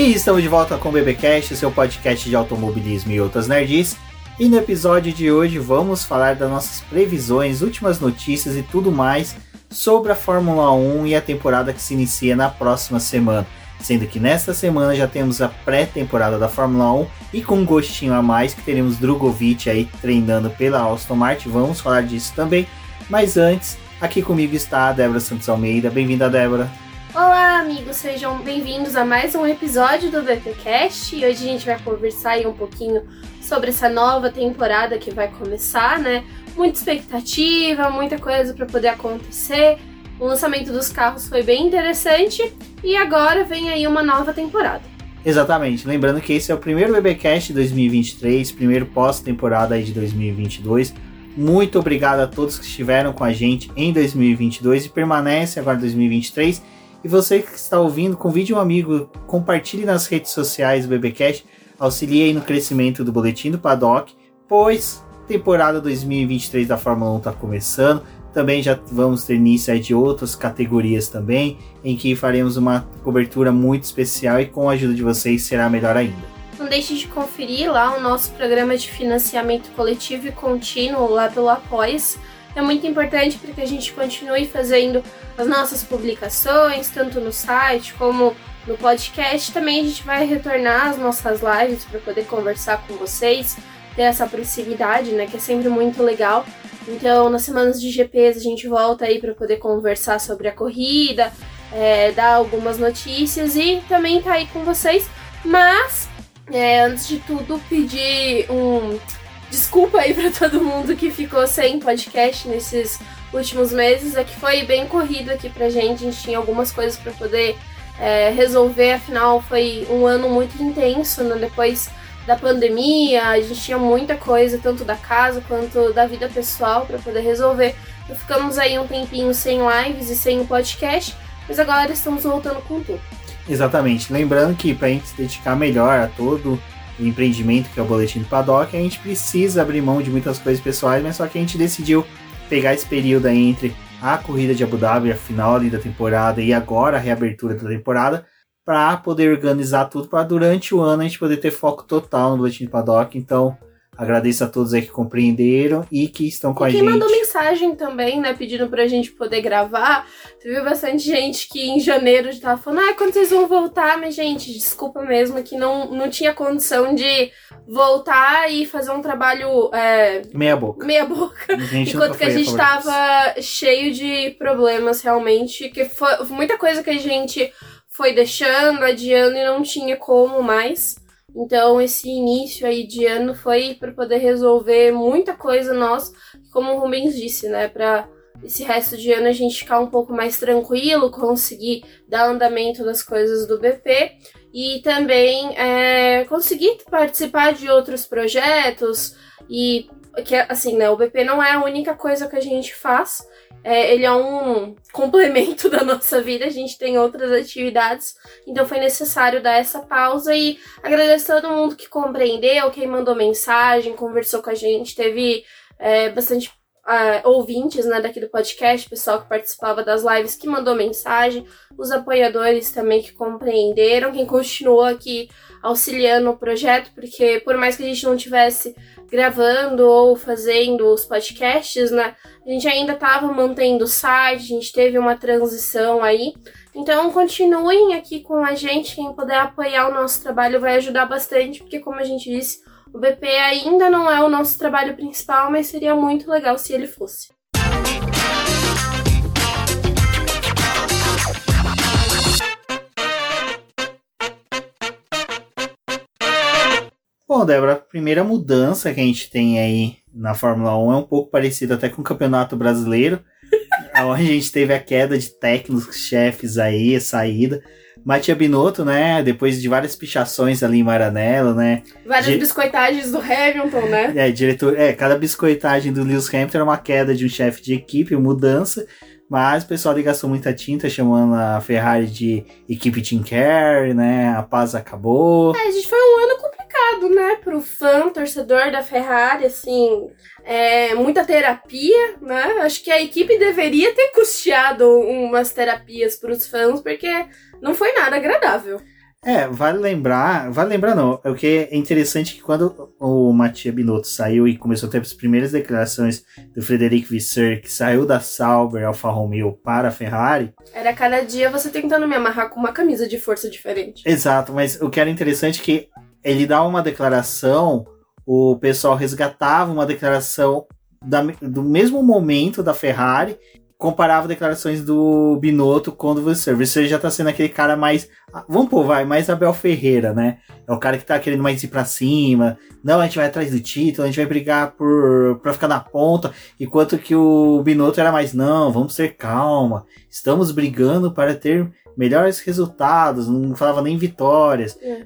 E estamos de volta com o BBcast, seu podcast de automobilismo e outras nerds. E no episódio de hoje vamos falar das nossas previsões, últimas notícias e tudo mais sobre a Fórmula 1 e a temporada que se inicia na próxima semana. Sendo que nesta semana já temos a pré-temporada da Fórmula 1 e com um gostinho a mais que teremos Drogovic aí treinando pela Aston Martin. Vamos falar disso também. Mas antes, aqui comigo está a Débora Santos Almeida. Bem-vinda, Débora. Olá, amigos, sejam bem-vindos a mais um episódio do BPcast. E hoje a gente vai conversar aí um pouquinho sobre essa nova temporada que vai começar, né? Muita expectativa, muita coisa para poder acontecer. O lançamento dos carros foi bem interessante e agora vem aí uma nova temporada. Exatamente. Lembrando que esse é o primeiro BBcast 2023, primeiro pós-temporada aí de 2022. Muito obrigado a todos que estiveram com a gente em 2022 e permanece agora em 2023 e você que está ouvindo, convide um amigo, compartilhe nas redes sociais do BBcast, auxilie aí no crescimento do Boletim do Paddock, pois temporada 2023 da Fórmula 1 está começando. Também já vamos ter início de outras categorias também, em que faremos uma cobertura muito especial e com a ajuda de vocês será melhor ainda. Não deixe de conferir lá o nosso programa de financiamento coletivo e contínuo lá pelo Apoies é muito importante para que a gente continue fazendo as nossas publicações, tanto no site como no podcast. Também a gente vai retornar as nossas lives para poder conversar com vocês, ter essa proximidade, né, que é sempre muito legal. Então, nas semanas de GPs a gente volta aí para poder conversar sobre a corrida, é, dar algumas notícias e também tá aí com vocês. Mas, é, antes de tudo, pedir um Desculpa aí para todo mundo que ficou sem podcast nesses últimos meses. É que foi bem corrido aqui pra gente. A gente tinha algumas coisas para poder é, resolver. Afinal, foi um ano muito intenso, né? Depois da pandemia, a gente tinha muita coisa, tanto da casa quanto da vida pessoal, para poder resolver. Então, ficamos aí um tempinho sem lives e sem podcast, mas agora estamos voltando com tudo. Exatamente. Lembrando que para a gente se dedicar melhor a todo empreendimento que é o Boletim do Paddock, a gente precisa abrir mão de muitas coisas pessoais, mas só que a gente decidiu pegar esse período aí entre a corrida de Abu Dhabi, a final ali da temporada e agora a reabertura da temporada, para poder organizar tudo para durante o ano a gente poder ter foco total no Boletim do Paddock. Então, Agradeço a todos aí que compreenderam e que estão com e a quem gente. mandou mensagem também, né, pedindo pra gente poder gravar. Teve bastante gente que em janeiro já tava falando, ah, quando vocês vão voltar? Mas, gente, desculpa mesmo que não, não tinha condição de voltar e fazer um trabalho. É, meia boca. Meia boca. Enquanto que a gente tava cheio de problemas realmente. Que foi muita coisa que a gente foi deixando, adiando e não tinha como mais. Então, esse início aí de ano foi para poder resolver muita coisa nós, como o Rubens disse, né, para esse resto de ano a gente ficar um pouco mais tranquilo, conseguir dar andamento nas coisas do BP e também é, conseguir participar de outros projetos e que assim, né, o BP não é a única coisa que a gente faz, é, ele é um complemento da nossa vida, a gente tem outras atividades, então foi necessário dar essa pausa e agradecer a todo mundo que compreendeu, quem mandou mensagem, conversou com a gente, teve é, bastante Uh, ouvintes né, daqui do podcast, pessoal que participava das lives que mandou mensagem, os apoiadores também que compreenderam, quem continuou aqui auxiliando o projeto, porque por mais que a gente não tivesse gravando ou fazendo os podcasts, né? A gente ainda estava mantendo o site, a gente teve uma transição aí. Então continuem aqui com a gente, quem puder apoiar o nosso trabalho vai ajudar bastante, porque como a gente disse, o BP ainda não é o nosso trabalho principal, mas seria muito legal se ele fosse. Bom, Débora, a primeira mudança que a gente tem aí na Fórmula 1 é um pouco parecido até com o Campeonato Brasileiro, onde a gente teve a queda de técnicos, chefes aí, a saída. Matia Binotto, né? Depois de várias pichações ali em Maranello, né? Várias Di... biscoitagens do Hamilton, né? É, diretor. É, cada biscoitagem do Lewis Hamilton era uma queda de um chefe de equipe, mudança. Mas o pessoal ali gastou muita tinta chamando a Ferrari de equipe Team Care, né? A paz acabou. É, a gente foi um ano complicado, né? Pro fã, torcedor da Ferrari, assim. É, muita terapia, né? Acho que a equipe deveria ter custeado umas terapias para os fãs, porque não foi nada agradável. É, vale lembrar, vale lembrar não, é o que é interessante que quando o Mattia Binotto saiu e começou a ter as primeiras declarações do Frederic Visser, que saiu da Sauber Alfa Romeo para a Ferrari... Era cada dia você tentando me amarrar com uma camisa de força diferente. Exato, mas o que era interessante é que ele dá uma declaração, o pessoal resgatava uma declaração da, do mesmo momento da Ferrari comparava declarações do Binotto com o. Visser já tá sendo aquele cara mais. Vamos pôr, vai, mais Abel Ferreira, né? É o cara que tá querendo mais ir pra cima. Não, a gente vai atrás do título, a gente vai brigar por pra ficar na ponta. Enquanto que o Binotto era mais, não, vamos ter calma. Estamos brigando para ter melhores resultados, não falava nem vitórias, é.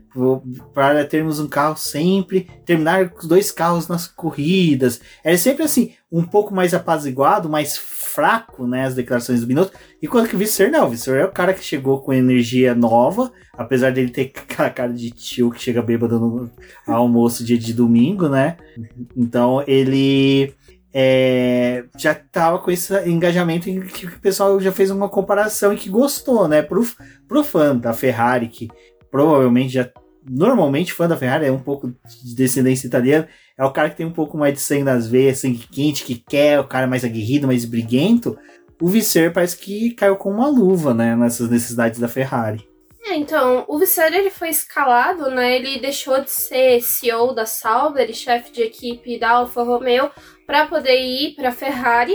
para termos um carro sempre, terminar com dois carros nas corridas. Era sempre assim, um pouco mais apaziguado, mais fraco, né, as declarações do Binotto. Enquanto que o Visser não, o Visser é o cara que chegou com energia nova, apesar dele ter aquela cara de tio que chega bêbado no almoço dia de domingo, né? Então ele é, já tava com esse engajamento em que o pessoal já fez uma comparação e que gostou, né? Pro, pro fã da Ferrari, que provavelmente já. Normalmente, fã da Ferrari é um pouco de descendência italiana, é o cara que tem um pouco mais de sangue nas veias, sangue quente, que quer, o cara mais aguerrido, mais briguento. O Visser parece que caiu com uma luva, né? Nessas necessidades da Ferrari. É, então, o Visser ele foi escalado, né? Ele deixou de ser CEO da Sauber e chefe de equipe da Alfa Romeo para poder ir para Ferrari.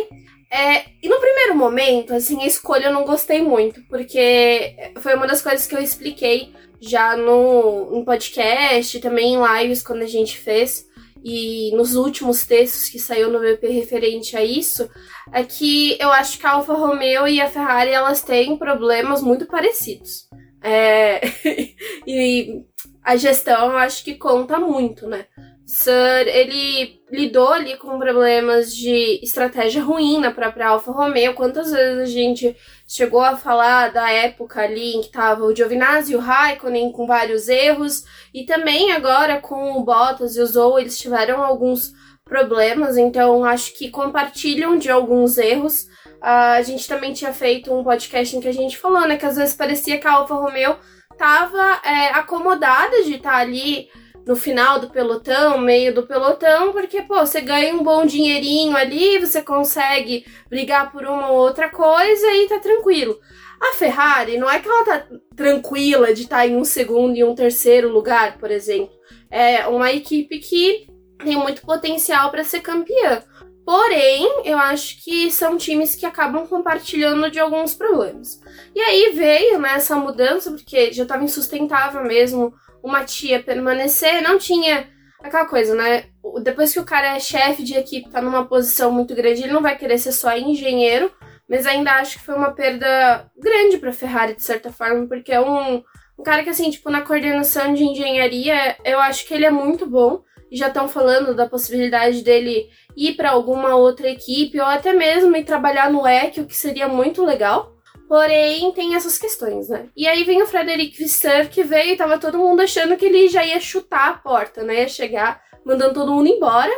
É, e no primeiro momento, assim, a escolha eu não gostei muito, porque foi uma das coisas que eu expliquei já no, podcast, também em lives quando a gente fez, e nos últimos textos que saiu no VP referente a isso, é que eu acho que a Alfa Romeo e a Ferrari elas têm problemas muito parecidos. É, e a gestão eu acho que conta muito, né? Sir, ele lidou ali com problemas de estratégia ruim na própria Alfa Romeo. Quantas vezes a gente chegou a falar da época ali em que tava o Giovinazzi e o Raikkonen com vários erros, e também agora com o Bottas e o Zou, eles tiveram alguns problemas, então acho que compartilham de alguns erros. Uh, a gente também tinha feito um podcast em que a gente falou, né, que às vezes parecia que a Alfa Romeo tava é, acomodada de estar tá ali no final do pelotão, meio do pelotão, porque, pô, você ganha um bom dinheirinho ali, você consegue brigar por uma ou outra coisa e tá tranquilo. A Ferrari, não é que ela tá tranquila de estar tá em um segundo e um terceiro lugar, por exemplo. É uma equipe que tem muito potencial para ser campeã. Porém, eu acho que são times que acabam compartilhando de alguns problemas. E aí veio né, essa mudança, porque já estava insustentável mesmo uma tia permanecer, não tinha aquela coisa, né? Depois que o cara é chefe de equipe, tá numa posição muito grande, ele não vai querer ser só engenheiro, mas ainda acho que foi uma perda grande pra Ferrari, de certa forma, porque é um, um cara que, assim, tipo, na coordenação de engenharia, eu acho que ele é muito bom. Já estão falando da possibilidade dele ir para alguma outra equipe ou até mesmo ir trabalhar no EC, o que seria muito legal. Porém, tem essas questões, né? E aí vem o Frederic Visser, que veio e tava todo mundo achando que ele já ia chutar a porta, né? Ia chegar mandando todo mundo embora.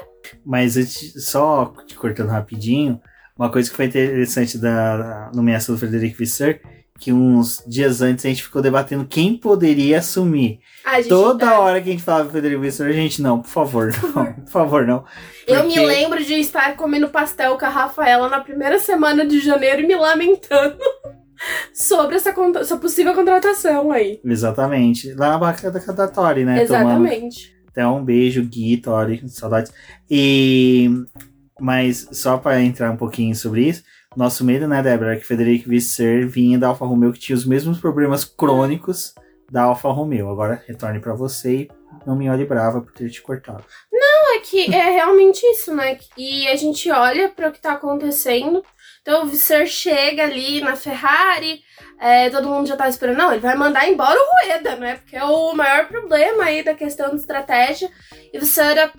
Mas só te cortando rapidinho, uma coisa que foi interessante da nomeação do Frederic Visser, que uns dias antes a gente ficou debatendo quem poderia assumir. Ah, Toda tá... hora que a gente falava Frederic Visser, a gente, não, por favor, não, por favor, não. Porque... Eu me lembro de estar comendo pastel com a Rafaela na primeira semana de janeiro e me lamentando sobre essa, essa possível contratação aí. Exatamente. Lá na barca da Tori, né? Exatamente. Tomando... Então, um beijo, Gui, Tori, saudades. E... Mas só para entrar um pouquinho sobre isso, nosso medo, né, Débora, é que Federico Visser vinha da Alfa Romeo que tinha os mesmos problemas crônicos da Alfa Romeo. Agora retorne para você e não me olhe brava por ter te cortado. Não, é que é realmente isso, né? E a gente olha para o que tá acontecendo então o Visser chega ali na Ferrari, é, todo mundo já tá esperando, não, ele vai mandar embora o Rueda, né? Porque é o maior problema aí da questão de estratégia. E o Visser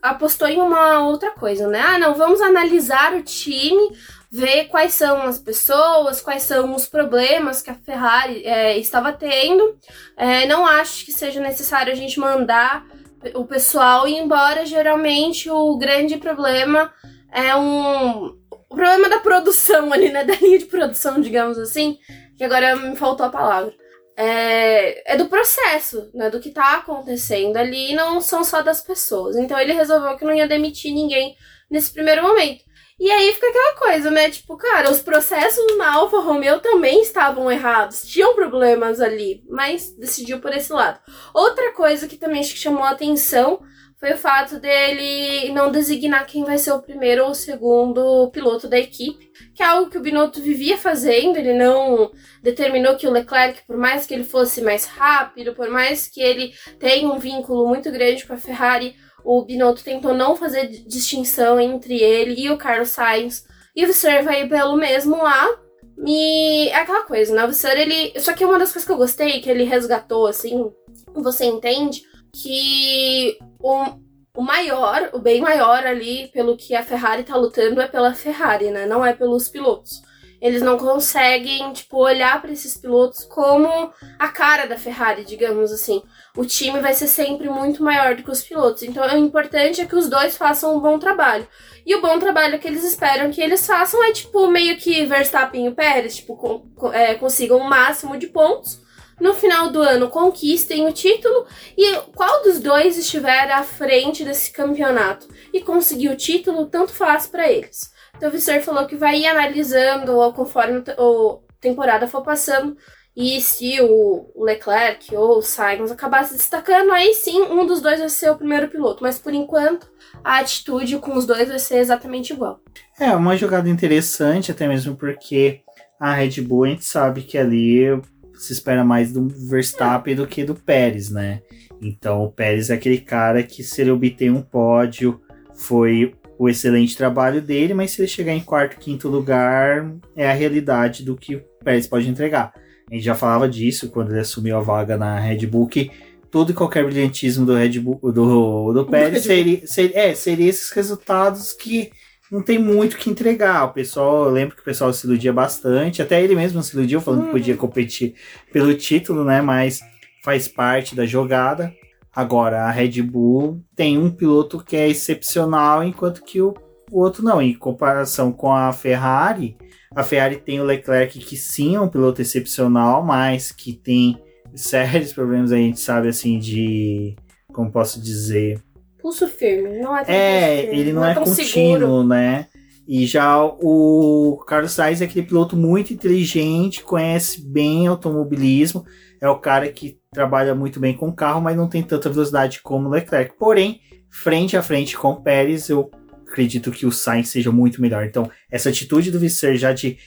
apostou em uma outra coisa, né? Ah, não, vamos analisar o time, ver quais são as pessoas, quais são os problemas que a Ferrari é, estava tendo. É, não acho que seja necessário a gente mandar o pessoal embora. Geralmente o grande problema é um o problema da produção ali, né? Da linha de produção, digamos assim, que agora me faltou a palavra. é, é do processo, né? Do que tá acontecendo ali, não são só das pessoas. Então ele resolveu que não ia demitir ninguém nesse primeiro momento. E aí fica aquela coisa, né? Tipo, cara, os processos na Alfa Romeo também estavam errados, tinham problemas ali, mas decidiu por esse lado. Outra coisa que também chamou a atenção foi o fato dele não designar quem vai ser o primeiro ou o segundo piloto da equipe, que é algo que o Binotto vivia fazendo, ele não determinou que o Leclerc, por mais que ele fosse mais rápido, por mais que ele tenha um vínculo muito grande com a Ferrari, o Binotto tentou não fazer distinção entre ele e o Carlos Sainz, e o Visser vai pelo mesmo lá, e é aquela coisa, né? O Visser, ele... Só que uma das coisas que eu gostei, que ele resgatou, assim, você entende, que o, o maior, o bem maior ali, pelo que a Ferrari tá lutando, é pela Ferrari, né? Não é pelos pilotos. Eles não conseguem, tipo, olhar para esses pilotos como a cara da Ferrari, digamos assim. O time vai ser sempre muito maior do que os pilotos. Então, o importante é que os dois façam um bom trabalho. E o bom trabalho que eles esperam que eles façam é, tipo, meio que Verstappen e Pérez, tipo, com, é, consigam o máximo de pontos no final do ano conquistem o título e qual dos dois estiver à frente desse campeonato e conseguir o título, tanto faz para eles. O Visser falou que vai ir analisando conforme a temporada for passando e se o Leclerc ou o Sainz acabar se destacando, aí sim um dos dois vai ser o primeiro piloto. Mas por enquanto, a atitude com os dois vai ser exatamente igual. É, uma jogada interessante, até mesmo porque a Red Bull a gente sabe que ali se espera mais do Verstappen do que do Pérez, né? Então o Pérez é aquele cara que se ele obter um pódio foi o excelente trabalho dele, mas se ele chegar em quarto, quinto lugar, é a realidade do que o Pérez pode entregar. A gente já falava disso quando ele assumiu a vaga na Red Bull, que todo e qualquer brilhantismo do Red Bull, do, do Pérez seria, seria, é, seria esses resultados que não tem muito que entregar. O pessoal, eu lembro que o pessoal se iludia bastante, até ele mesmo se iludiu falando uhum. que podia competir pelo título, né? Mas faz parte da jogada. Agora, a Red Bull tem um piloto que é excepcional, enquanto que o, o outro não. Em comparação com a Ferrari, a Ferrari tem o Leclerc, que sim é um piloto excepcional, mas que tem sérios problemas, a gente sabe, assim, de. Como posso dizer? pulso firme, não é É, firme, ele não, não é, é contínuo, seguro. né? E já o Carlos Sainz é aquele piloto muito inteligente, conhece bem automobilismo, é o cara que trabalha muito bem com o carro, mas não tem tanta velocidade como o Leclerc. Porém, frente a frente com o Pérez, eu acredito que o Sainz seja muito melhor. Então, essa atitude do Visser já de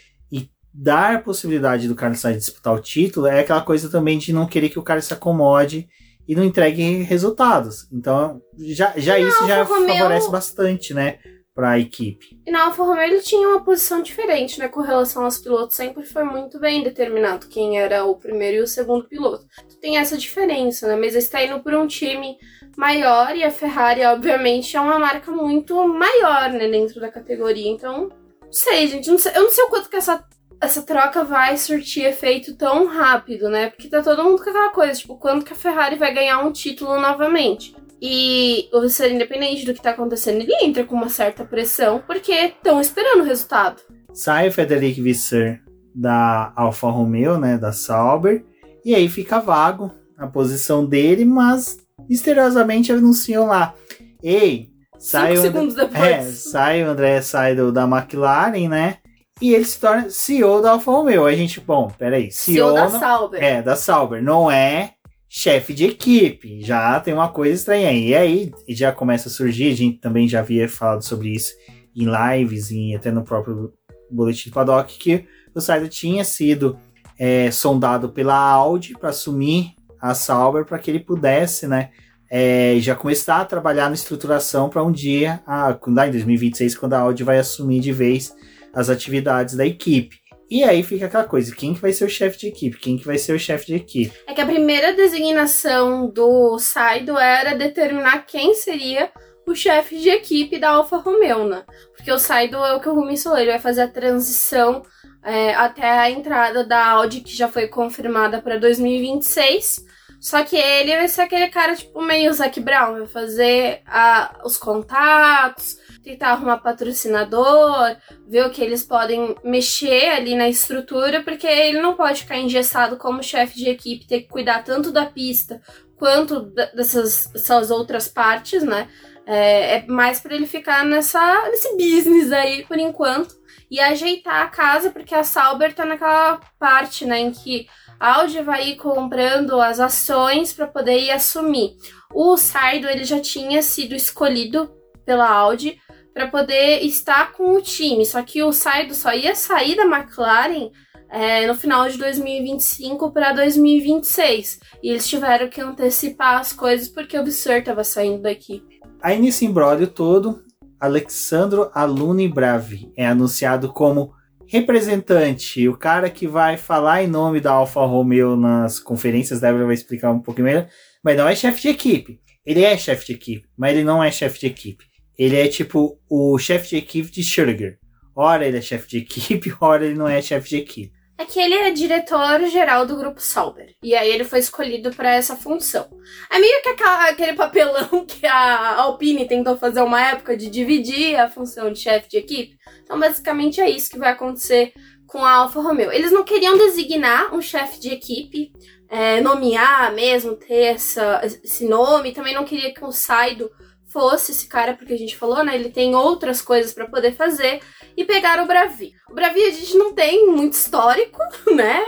dar a possibilidade do Carlos Sainz disputar o título é aquela coisa também de não querer que o cara se acomode e não entregue resultados. Então, já, já isso já favorece bastante, né? Para a equipe. E na Alfa Romeo ele tinha uma posição diferente, né? Com relação aos pilotos, sempre foi muito bem determinado quem era o primeiro e o segundo piloto. Então, tem essa diferença, né? Mas está indo por um time maior e a Ferrari, obviamente, é uma marca muito maior, né? Dentro da categoria. Então, não sei, gente. Não sei, eu não sei o quanto que essa essa troca vai surtir efeito tão rápido, né? Porque tá todo mundo com aquela coisa, tipo, quando que a Ferrari vai ganhar um título novamente? E o Visser, independente do que tá acontecendo, ele entra com uma certa pressão, porque estão esperando o resultado. Sai o Federico Visser da Alfa Romeo, né, da Sauber, e aí fica vago a posição dele, mas misteriosamente anunciam lá, ei, sai Cinco o, segundos depois. É, sai o André sai do, da McLaren, né? E ele se torna CEO da Alfa Romeo. A gente, bom, peraí. CEO, CEO da Sauber. É, da Sauber. Não é chefe de equipe. Já tem uma coisa estranha aí. E aí já começa a surgir, a gente também já havia falado sobre isso em lives e até no próprio boletim do paddock, que o Sainz tinha sido é, sondado pela Audi para assumir a Sauber para que ele pudesse, né, é, já começar a trabalhar na estruturação para um dia, a, lá em 2026, quando a Audi vai assumir de vez as atividades da equipe. E aí fica aquela coisa, quem que vai ser o chefe de equipe? Quem que vai ser o chefe de equipe? É que a primeira designação do Saido era determinar quem seria o chefe de equipe da Alfa Romeo, né? Porque o Saido é o que o Rumi ele vai fazer a transição é, até a entrada da Audi, que já foi confirmada para 2026. Só que ele vai ser aquele cara, tipo, meio Zac Brown, vai fazer a, os contatos, tentar arrumar patrocinador, ver o que eles podem mexer ali na estrutura, porque ele não pode ficar engessado como chefe de equipe, ter que cuidar tanto da pista quanto dessas, dessas outras partes, né? É, é mais para ele ficar nessa, nesse business aí por enquanto e ajeitar a casa, porque a Sauber tá naquela parte, né, em que a Audi vai ir comprando as ações para poder ir assumir. O Saido ele já tinha sido escolhido pela Audi para poder estar com o time, só que o Saido só ia sair da McLaren é, no final de 2025 para 2026. E eles tiveram que antecipar as coisas porque o Bissur estava saindo da equipe. Aí nesse imbróglio todo, Alexandro Aluni Bravi é anunciado como representante, o cara que vai falar em nome da Alfa Romeo nas conferências, Débora vai explicar um pouquinho melhor, mas não é chefe de equipe. Ele é chefe de equipe, mas ele não é chefe de equipe. Ele é tipo o chefe de equipe de Schürger. Ora ele é chefe de equipe, ora ele não é chefe de equipe. É que ele é diretor-geral do grupo Sauber. E aí ele foi escolhido para essa função. É meio que aquele papelão que a Alpine tentou fazer uma época de dividir a função de chefe de equipe. Então, basicamente, é isso que vai acontecer com a Alfa Romeo. Eles não queriam designar um chefe de equipe, é, nomear mesmo, ter essa, esse nome. Também não queria que o Saido fosse esse cara, porque a gente falou, né? Ele tem outras coisas para poder fazer e pegaram o Bravi. O Bravi a gente não tem muito histórico, né?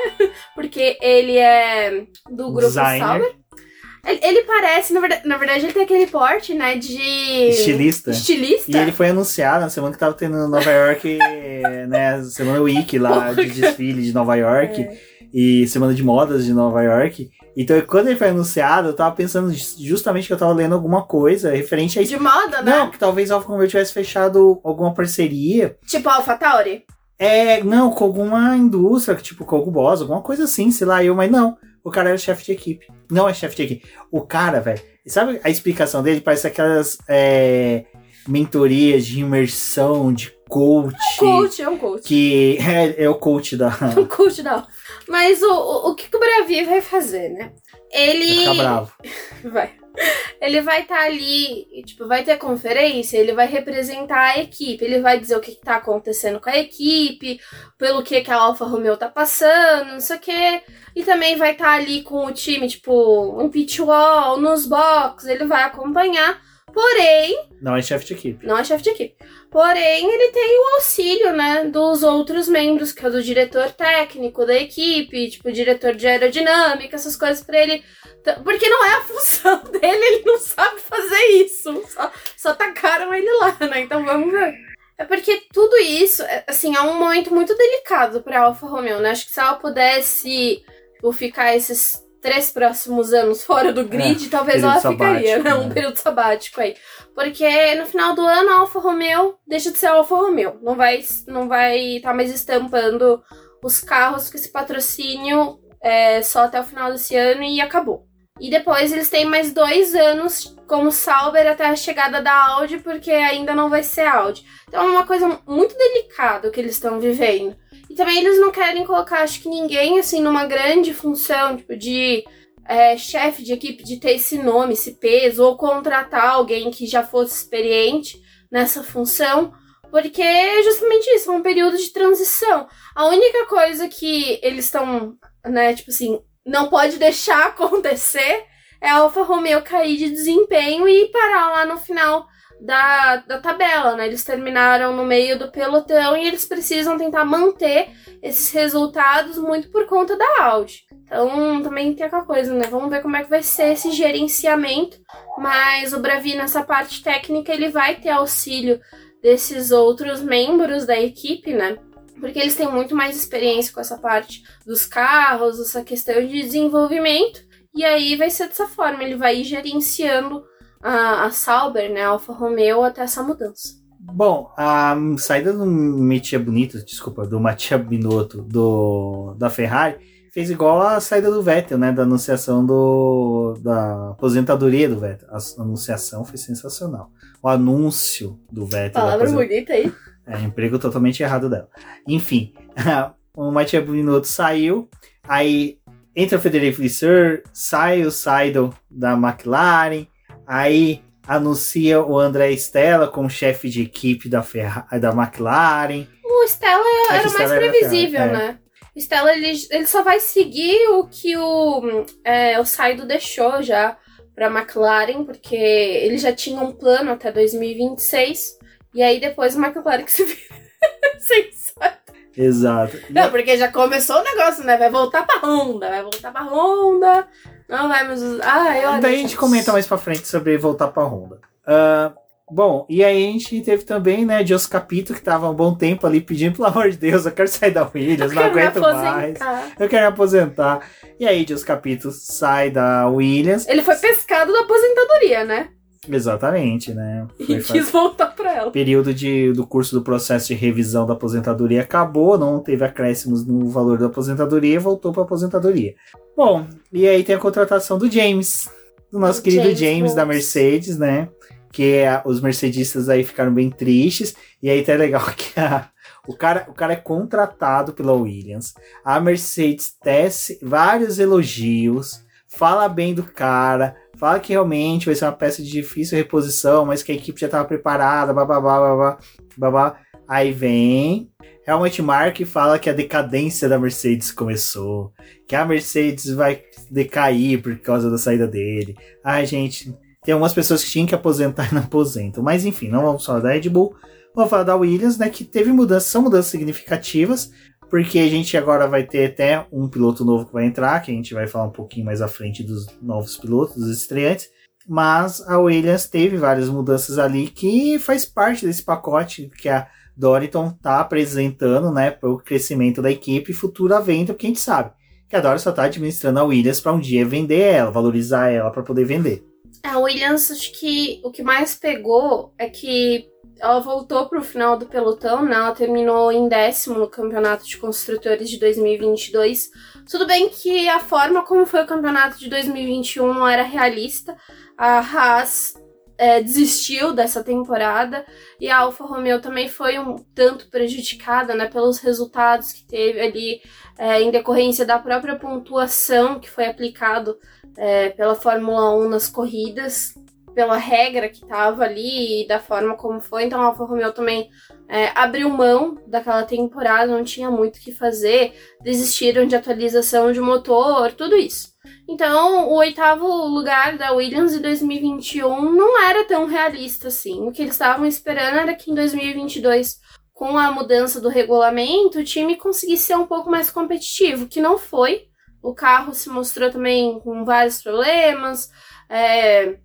Porque ele é do grupo Designer. Sauber. Ele, ele, parece, na verdade, na verdade, ele tem aquele porte, né, de... Estilista. Estilista. E ele foi anunciado na semana que tava tendo Nova York, né, semana Week lá, de desfile de Nova York. É. E semana de modas de Nova York. Então, quando ele foi anunciado, eu tava pensando justamente que eu tava lendo alguma coisa referente a isso. De moda, né? Não, que talvez a Alfa Romeo tivesse fechado alguma parceria. Tipo a AlphaTauri? É, não, com alguma indústria, tipo com algum boss, alguma coisa assim, sei lá, eu, mas não. O cara era chefe de equipe. Não é chefe de equipe. O cara, velho, sabe a explicação dele? Parece aquelas é, mentorias de imersão, de coach. É um coach, é um coach. Que é, é o coach da. o coach da. Mas o, o, o que, que o Bravi vai fazer, né? Ele. Vai ficar bravo. vai. Ele vai estar tá ali, tipo, vai ter conferência, ele vai representar a equipe, ele vai dizer o que, está acontecendo com a equipe, pelo que, que a Alfa Romeo tá passando, não sei o que. E também vai estar tá ali com o time, tipo, um pitch wall, nos box, ele vai acompanhar. Porém. Não é chefe de equipe. Não é chefe de equipe. Porém, ele tem o auxílio, né, dos outros membros, que é do diretor técnico da equipe, tipo, diretor de aerodinâmica, essas coisas para ele. Porque não é a função dele, ele não sabe fazer isso. Só, só tacaram ele lá, né? Então vamos ver. É porque tudo isso, é, assim, é um momento muito delicado pra Alfa Romeo, né? Acho que se ela pudesse tipo, ficar esses três próximos anos fora do grid, é, talvez ela ficaria, né? Um né? período sabático aí. Porque no final do ano a Alfa Romeo deixa de ser Alfa Romeo. Não vai não vai estar tá mais estampando os carros com esse patrocínio é, só até o final desse ano e acabou. E depois eles têm mais dois anos como Sauber até a chegada da Audi, porque ainda não vai ser Audi. Então é uma coisa muito delicada que eles estão vivendo. E também eles não querem colocar, acho que ninguém, assim, numa grande função, tipo, de é, chefe de equipe, de ter esse nome, esse peso, ou contratar alguém que já fosse experiente nessa função, porque é justamente isso, é um período de transição. A única coisa que eles estão, né, tipo assim, não pode deixar acontecer é a Alfa Romeo cair de desempenho e parar lá no final da, da tabela, né? Eles terminaram no meio do pelotão e eles precisam tentar manter esses resultados muito por conta da Audi. Então também tem aquela coisa, né? Vamos ver como é que vai ser esse gerenciamento. Mas o Bravi, nessa parte técnica, ele vai ter auxílio desses outros membros da equipe, né? Porque eles têm muito mais experiência com essa parte dos carros, essa questão de desenvolvimento. E aí vai ser dessa forma, ele vai gerenciando a, a Sauber, né, a Alfa Romeo, até essa mudança. Bom, a saída do Mattia Bonito, desculpa, do Mattia Binotto do, da Ferrari, fez igual a saída do Vettel, né, da anunciação do, da aposentadoria do Vettel. A anunciação foi sensacional. O anúncio do Vettel. Palavra bonita aí. É, emprego totalmente errado dela. Enfim, o Mattia Binotto saiu, aí entra o Federico Visser, sai o Seidel da McLaren, Aí anuncia o André Stella como chefe de equipe da, Ferra da McLaren. O Stella era o mais previsível, era, é. né? O Stella ele, ele só vai seguir o que o, é, o Saido deixou já para McLaren, porque ele já tinha um plano até 2026. E aí depois o McLaren que se vira. Exato. Não, porque já começou o negócio, né? Vai voltar pra Honda, vai voltar pra Honda. Não vai usar. Ah, eu Daí a gente comenta mais pra frente sobre voltar pra Honda. Uh, bom, e aí a gente teve também, né, Dios Capito, que tava um bom tempo ali pedindo, pelo amor de Deus, eu quero sair da Williams, não aguento mais. Eu quero me aposentar. E aí, Dios Capito sai da Williams. Ele foi pescado da aposentadoria, né? Exatamente, né? Foi e quis voltar para ela. Período de, do curso do processo de revisão da aposentadoria acabou, não teve acréscimos no valor da aposentadoria e voltou para aposentadoria. Bom, e aí tem a contratação do James, do nosso o querido James, James da Mercedes, né? Que é, os mercedistas aí ficaram bem tristes. E aí tá legal que a, o, cara, o cara é contratado pela Williams. A Mercedes tece vários elogios, fala bem do cara Fala que realmente vai ser uma peça de difícil reposição, mas que a equipe já estava preparada, babá, babá, babá. Aí vem Helmut Mark fala que a decadência da Mercedes começou, que a Mercedes vai decair por causa da saída dele. Ai, gente, tem algumas pessoas que tinham que aposentar e não aposentam. Mas enfim, não vamos falar da Red Bull, vamos falar da Williams, né, que teve mudanças, são mudanças significativas, porque a gente agora vai ter até um piloto novo que vai entrar, que a gente vai falar um pouquinho mais à frente dos novos pilotos, dos estreantes. Mas a Williams teve várias mudanças ali que faz parte desse pacote que a Doriton está apresentando, né, para o crescimento da equipe e futura venda, porque a gente sabe que a Doriton só está administrando a Williams para um dia vender ela, valorizar ela para poder vender. A Williams, acho que o que mais pegou é que ela voltou para o final do pelotão, né? Ela terminou em décimo no campeonato de construtores de 2022. Tudo bem que a forma como foi o campeonato de 2021 não era realista. A Haas é, desistiu dessa temporada e a Alfa Romeo também foi um tanto prejudicada, né? Pelos resultados que teve ali é, em decorrência da própria pontuação que foi aplicado é, pela Fórmula 1 nas corridas pela regra que tava ali e da forma como foi. Então a Alfa Romeo também é, abriu mão daquela temporada, não tinha muito o que fazer, desistiram de atualização de motor, tudo isso. Então, o oitavo lugar da Williams em 2021 não era tão realista assim. O que eles estavam esperando era que em 2022, com a mudança do regulamento, o time conseguisse ser um pouco mais competitivo, que não foi. O carro se mostrou também com vários problemas. É,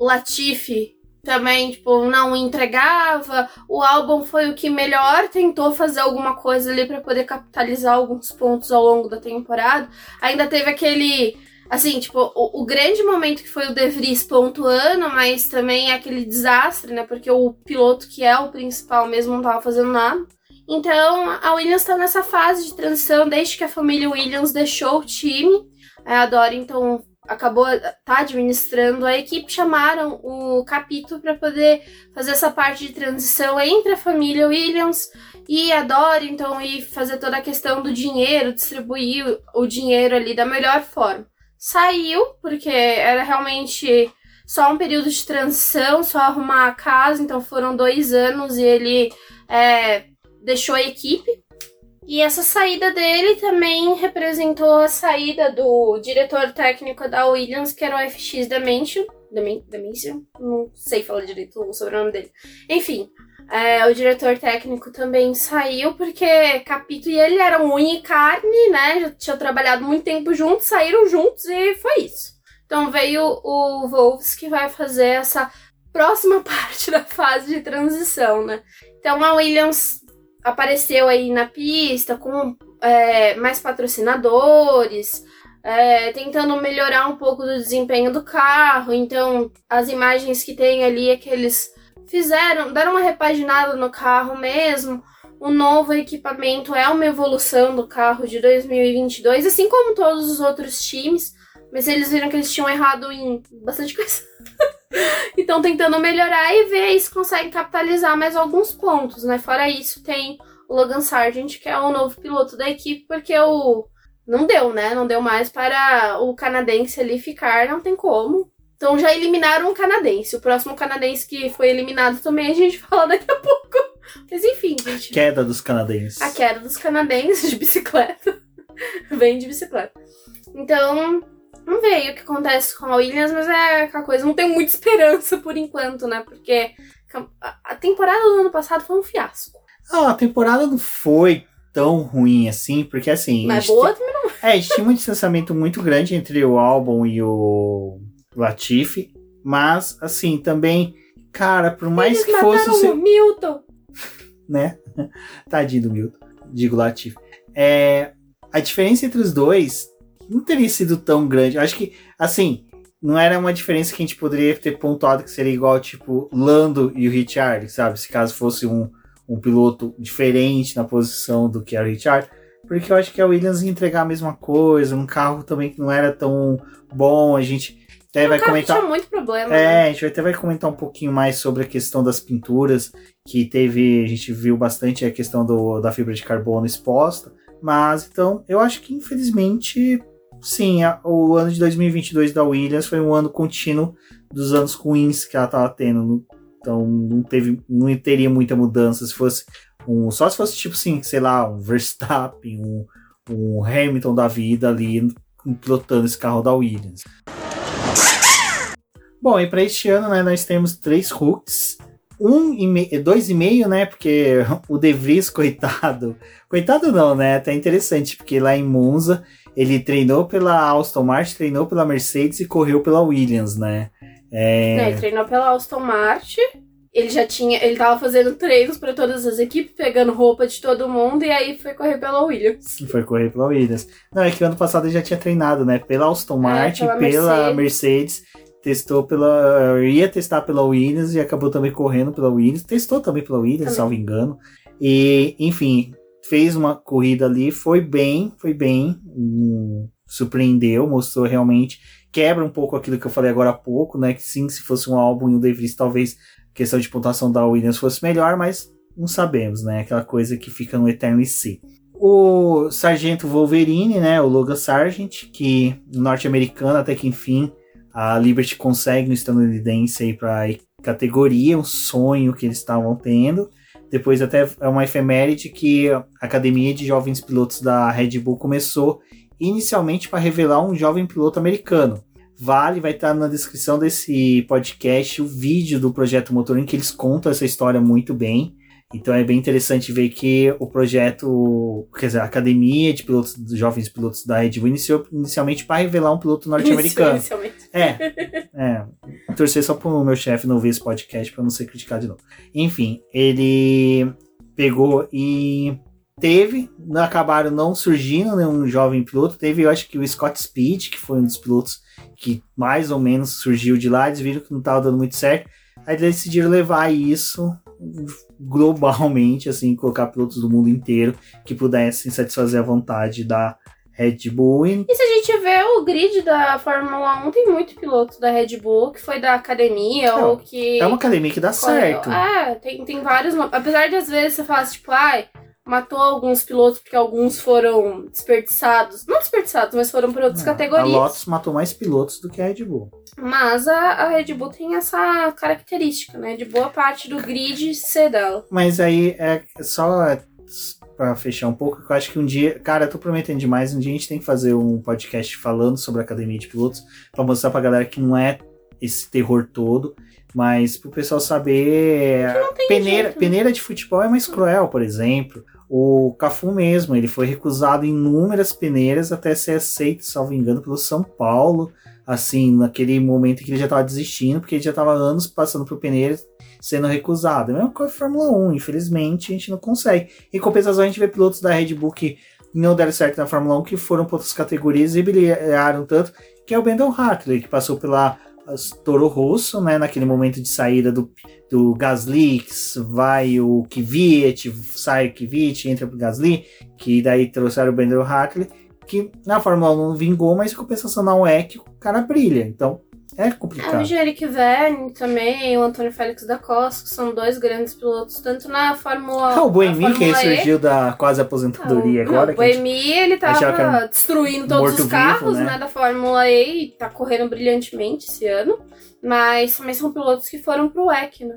Latifi também, tipo, não entregava. O álbum foi o que melhor tentou fazer alguma coisa ali para poder capitalizar alguns pontos ao longo da temporada. Ainda teve aquele. Assim, tipo, o, o grande momento que foi o De Vries pontuando, mas também aquele desastre, né? Porque o piloto que é o principal mesmo não tava fazendo nada. Então, a Williams tá nessa fase de transição desde que a família Williams deixou o time. A Dora, então, acabou tá administrando a equipe chamaram o capítulo para poder fazer essa parte de transição entre a família Williams e a Dory, então e fazer toda a questão do dinheiro, distribuir o dinheiro ali da melhor forma. Saiu porque era realmente só um período de transição, só arrumar a casa, então foram dois anos e ele é, deixou a equipe e essa saída dele também representou a saída do diretor técnico da Williams, que era o FX Dimension. Dimension? Não sei falar direito o sobrenome dele. Enfim, é, o diretor técnico também saiu porque Capito e ele eram unha e carne, né? Já tinham trabalhado muito tempo juntos, saíram juntos e foi isso. Então veio o Wolves que vai fazer essa próxima parte da fase de transição, né? Então a Williams apareceu aí na pista com é, mais patrocinadores, é, tentando melhorar um pouco do desempenho do carro. Então, as imagens que tem ali é que eles fizeram, deram uma repaginada no carro mesmo. O novo equipamento é uma evolução do carro de 2022, assim como todos os outros times, mas eles viram que eles tinham errado em bastante coisa. então tentando melhorar e ver se conseguem capitalizar mais alguns pontos, né? Fora isso, tem o Logan Sargent, que é o novo piloto da equipe, porque o não deu, né? Não deu mais para o canadense ali ficar, não tem como. Então já eliminaram o canadense. O próximo canadense que foi eliminado também a gente fala daqui a pouco. Mas enfim, gente. Queda dos canadenses. A queda dos canadenses de bicicleta. Vem de bicicleta. Então, não veio o que acontece com a Williams, mas é aquela coisa, não tenho muita esperança por enquanto, né? Porque a temporada do ano passado foi um fiasco. Ah, a temporada não foi tão ruim assim, porque assim. Mas boa também não. É, a gente tinha um distanciamento muito grande entre o álbum e o Latifi, mas assim, também, cara, por mais Eles que fosse o seu... Milton. Né? Tadinho do Milton, digo Latifi. É, a diferença entre os dois não teria sido tão grande. Eu acho que, assim, não era uma diferença que a gente poderia ter pontuado que seria igual, tipo, Lando e o Richard, sabe? Se caso fosse um, um piloto diferente na posição do que era o Richard. Porque eu acho que a Williams ia entregar a mesma coisa, um carro também que não era tão bom, a gente até vai comentar. Tinha muito problema. É, né? a gente até vai comentar um pouquinho mais sobre a questão das pinturas, que teve, a gente viu bastante a questão do, da fibra de carbono exposta. Mas então, eu acho que infelizmente sim, a, o ano de 2022 da Williams foi um ano contínuo dos anos ruins que ela estava tendo. Então não teve, não teria muita mudança se fosse um, só se fosse tipo assim, sei lá, um Verstappen, um, um Hamilton da vida ali pilotando esse carro da Williams. Bom, e para este ano, né, nós temos três hooks um e meio, dois e meio, né? Porque o De Vries, coitado, coitado não, né? Até interessante, porque lá em Monza ele treinou pela Aston Martin, treinou pela Mercedes e correu pela Williams, né? É... é ele treinou pela Aston Martin. Ele já tinha, ele tava fazendo treinos para todas as equipes, pegando roupa de todo mundo e aí foi correr pela Williams. Foi correr pela Williams. Não, é que ano passado ele já tinha treinado, né? Pela Aston Martin, é, pela, pela Mercedes. Mercedes testou pela. ia testar pela Williams e acabou também correndo pela Williams. Testou também pela Williams, também. salvo engano. E, enfim, fez uma corrida ali, foi bem, foi bem, um, surpreendeu, mostrou realmente, quebra um pouco aquilo que eu falei agora há pouco, né? Que sim, se fosse um álbum e o Davis, talvez a questão de pontuação da Williams fosse melhor, mas não sabemos, né? Aquela coisa que fica no eterno e si. O Sargento Wolverine, né? O Logan Sargent, que norte-americano até que enfim a Liberty consegue no estadunidense aí para categoria, um sonho que eles estavam tendo. Depois até é uma efeméride que a Academia de Jovens Pilotos da Red Bull começou inicialmente para revelar um jovem piloto americano. Vale, vai estar na descrição desse podcast o vídeo do projeto Motor em que eles contam essa história muito bem. Então é bem interessante ver que o projeto, quer dizer, a academia de pilotos, de jovens pilotos da Red Bull iniciou inicialmente para revelar um piloto norte-americano. Inicialmente. É, é. Torcer só pro meu chefe não ver esse podcast para não ser criticado de novo. Enfim, ele pegou e teve, acabaram não surgindo nenhum jovem piloto. Teve, eu acho que o Scott Speed, que foi um dos pilotos que mais ou menos surgiu de lá. Eles viram que não estava dando muito certo. Aí decidiram levar isso globalmente, assim, colocar pilotos do mundo inteiro que pudessem satisfazer a vontade da Red Bull. E... se a gente vê o grid da Fórmula 1, tem muito piloto da Red Bull que foi da academia Não, ou que. É uma academia que dá certo. É, tem, tem vários. Apesar de às vezes você falar tipo, ai, matou alguns pilotos porque alguns foram desperdiçados. Não desperdiçados, mas foram para outras categorias. A Lotus matou mais pilotos do que a Red Bull. Mas a, a, Red Bull tem essa característica, né? De boa parte do grid ser dela. Mas aí é só para fechar um pouco, eu acho que um dia, cara, eu tô prometendo demais, um dia a gente tem que fazer um podcast falando sobre a academia de pilotos para mostrar pra galera que não é esse terror todo, mas pro pessoal saber, peneira, jeito, né? peneira de futebol é mais cruel, por exemplo. O Cafu mesmo, ele foi recusado em inúmeras peneiras até ser aceito, salvo engano, pelo São Paulo, assim, naquele momento que ele já estava desistindo, porque ele já estava anos passando por peneiras sendo recusado. É a coisa a Fórmula 1, infelizmente a gente não consegue. Em compensação, a gente vê pilotos da Red Bull que não deram certo na Fórmula 1, que foram para outras categorias e brilharam tanto, que é o Bendel Hartley, que passou pela Toro Rosso, né, naquele momento de saída do, do Gasly, vai o Kvyat, sai o Kvyat, entra pro Gasly, que daí trouxeram o Bender Hartley, que na Fórmula 1 não vingou, mas compensação na UEC o cara brilha. Então, é complicado. É, o Jerick Verne também, o Antônio Félix da Costa, que são dois grandes pilotos, tanto na Fórmula Ah, o Boemi, que surgiu da quase aposentadoria não, agora. Não, o Boemi, ele tava destruindo todos os carros vivo, né? né? da Fórmula E e tá correndo brilhantemente esse ano. Mas também são pilotos que foram pro WEC, né?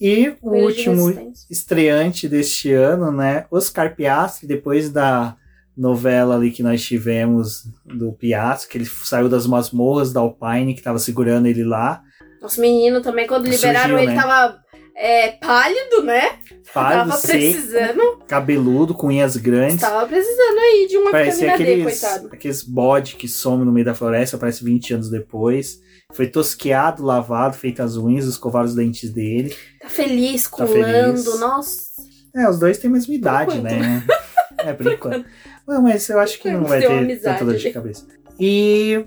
E o último estreante deste ano, né? Oscar Piastri, depois da novela ali que nós tivemos do Piastri, que ele saiu das masmorras da Alpine, que tava segurando ele lá. Nosso menino também, quando liberaram Surgiu, ele, né? tava é, pálido, né? Pálido, tava seco, precisando. cabeludo, com unhas grandes. Tava precisando aí de uma Parecia aqueles, D, coitado. Aqueles bode que some no meio da floresta, parece 20 anos depois. Foi tosqueado, lavado, feito as unhas, escovaram os dentes dele. Tá feliz, tá feliz. nossa. É, os dois têm a mesma idade, né? É, por enquanto. Não, mas eu acho que não vai ter tanta dor de cabeça. E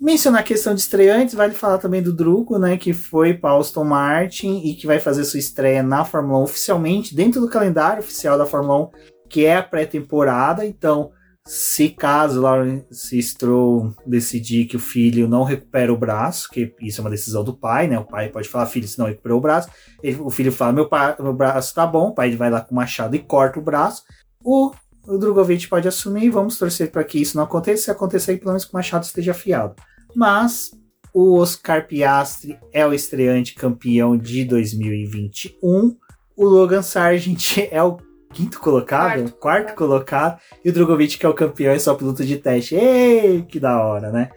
mencionar a questão de estreantes, vale falar também do Drugo, né, que foi para Aston Martin e que vai fazer sua estreia na Fórmula 1 oficialmente, dentro do calendário oficial da Fórmula 1, que é a pré-temporada. Então, se caso Lawrence Stroll decidir que o filho não recupera o braço, que isso é uma decisão do pai, né? O pai pode falar, filho, se não recuperou o braço. Ele, o filho fala, meu, pai, meu braço tá bom. O pai vai lá com o machado e corta o braço. O, o Drogovic pode assumir, vamos torcer para que isso não aconteça. Se acontecer, pelo menos que o machado esteja afiado. Mas o Oscar Piastri é o estreante campeão de 2021. O Logan Sargent é o quinto colocado, quarto, quarto colocado, e o Drogovic que é o campeão e só piloto de teste. Ei, que da hora, né?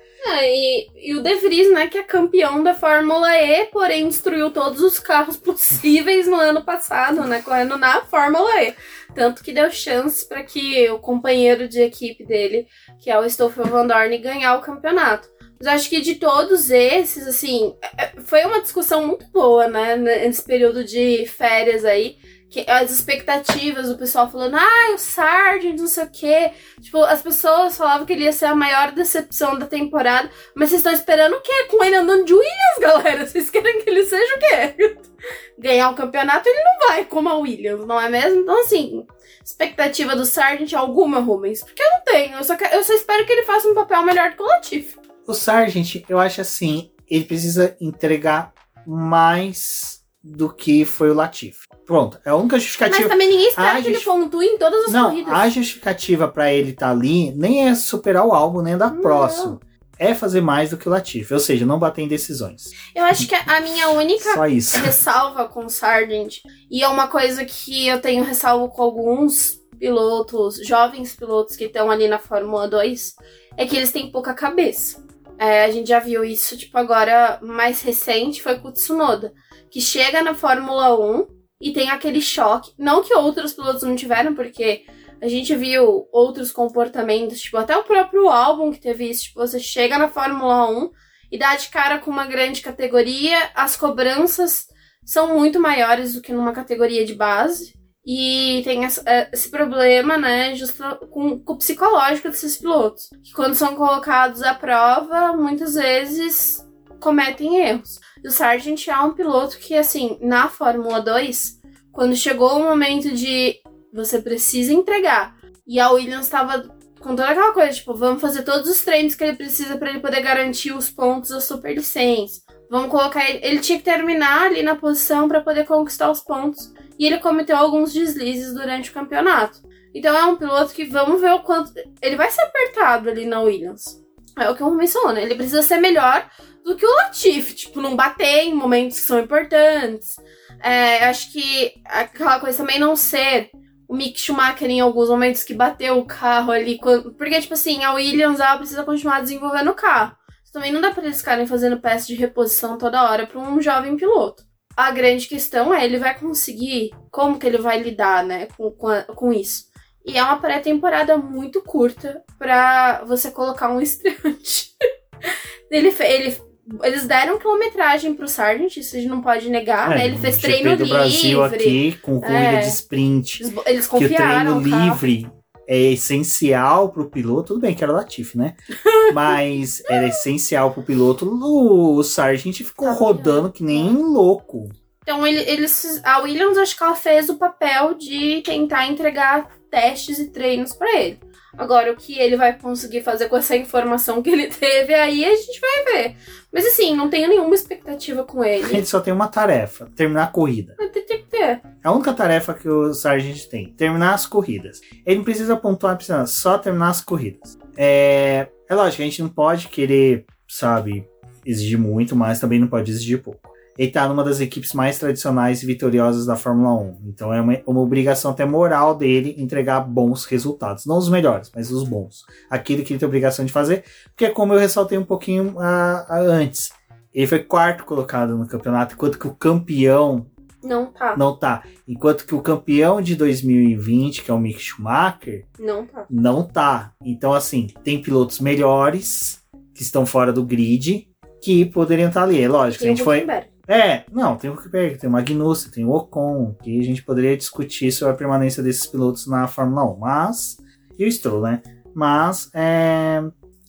E, e, o De Vries, né, que é campeão da Fórmula E, porém destruiu todos os carros possíveis no ano passado, né, correndo na Fórmula E. Tanto que deu chance para que o companheiro de equipe dele, que é o Stoffel Van Dorn, ganhar o campeonato. Mas acho que de todos esses, assim, é, é, foi uma discussão muito boa, né, nesse período de férias aí que, as expectativas do pessoal falando, ah, o Sargent, não sei o quê. Tipo, as pessoas falavam que ele ia ser a maior decepção da temporada, mas vocês estão esperando o quê? Com ele andando de Williams, galera? Vocês querem que ele seja o quê? Ganhar o campeonato ele não vai, como a Williams, não é mesmo? Então, assim, expectativa do Sargent alguma, Rubens? Porque eu não tenho, eu só, eu só espero que ele faça um papel melhor do que o Latifi. O Sargent, eu acho assim, ele precisa entregar mais do que foi o Latifi. Pronto, é a única justificativa. Mas também ninguém espera que ele pontue em todas as não, corridas. A justificativa para ele estar tá ali nem é superar o álbum, nem dar próximo. É fazer mais do que o Latifi, ou seja, não bater em decisões. Eu acho que a minha única ressalva com o Sargent, e é uma coisa que eu tenho ressalvo com alguns pilotos, jovens pilotos que estão ali na Fórmula 2, é que eles têm pouca cabeça. É, a gente já viu isso, tipo, agora mais recente foi com o Tsunoda, que chega na Fórmula 1 e tem aquele choque. Não que outros pilotos não tiveram, porque a gente viu outros comportamentos, tipo, até o próprio álbum que teve isso. Tipo, você chega na Fórmula 1 e dá de cara com uma grande categoria, as cobranças são muito maiores do que numa categoria de base. E tem é, esse problema, né, justo com, com o psicológico desses pilotos. Que quando são colocados à prova, muitas vezes cometem erros. E o Sargent é um piloto que, assim, na Fórmula 2, quando chegou o momento de você precisa entregar, e a Williams estava com toda aquela coisa, tipo, vamos fazer todos os treinos que ele precisa para ele poder garantir os pontos da superlicença. Vamos colocar ele, ele tinha que terminar ali na posição para poder conquistar os pontos. E ele cometeu alguns deslizes durante o campeonato. Então é um piloto que vamos ver o quanto ele vai ser apertado ali na Williams. É o que eu mencionou, né? Ele precisa ser melhor do que o Latifi, tipo, não bater em momentos que são importantes. É, acho que aquela coisa também não ser o Mick Schumacher em alguns momentos que bateu o carro ali. Quando, porque, tipo assim, a Williams ela precisa continuar desenvolvendo o carro. Também não dá pra eles ficarem fazendo peça de reposição toda hora para um jovem piloto. A grande questão é, ele vai conseguir, como que ele vai lidar, né, com, com, com isso. E é uma pré-temporada muito curta para você colocar um estreante. ele, ele, eles deram quilometragem pro Sargent, isso a gente não pode negar, é, né? Ele fez treino do livre. Brasil aqui com corrida é, de sprint. Eles confiaram. Que o treino livre é essencial pro piloto. Tudo bem que era Latifi, né? Mas era essencial pro piloto. O Sargent ficou rodando que nem louco. Então ele, eles, a Williams acho que ela fez o papel de tentar entregar testes e treinos para ele. Agora, o que ele vai conseguir fazer com essa informação que ele teve, aí a gente vai ver. Mas assim, não tenho nenhuma expectativa com ele. Ele só tem uma tarefa: terminar a corrida. Tem que ter. É a única tarefa que o Sargent tem: terminar as corridas. Ele não precisa pontuar, precisa só terminar as corridas. É, é lógico, a gente não pode querer, sabe, exigir muito, mas também não pode exigir pouco ele tá numa das equipes mais tradicionais e vitoriosas da Fórmula 1. Então é uma, uma, obrigação até moral dele entregar bons resultados. Não os melhores, mas os bons. Aquilo que ele tem obrigação de fazer. Porque é como eu ressaltei um pouquinho uh, uh, antes. Ele foi quarto colocado no campeonato, enquanto que o campeão não tá. Não tá. Enquanto que o campeão de 2020, que é o Mick Schumacher, não tá. Não tá. Então, assim, tem pilotos melhores que estão fora do grid que poderiam estar ali. É lógico, a gente foi. É, não, tem o Huckenberg, tem o Magnussen, tem o Ocon, que a gente poderia discutir sobre a permanência desses pilotos na Fórmula 1, mas. E o Stroll, né? Mas é,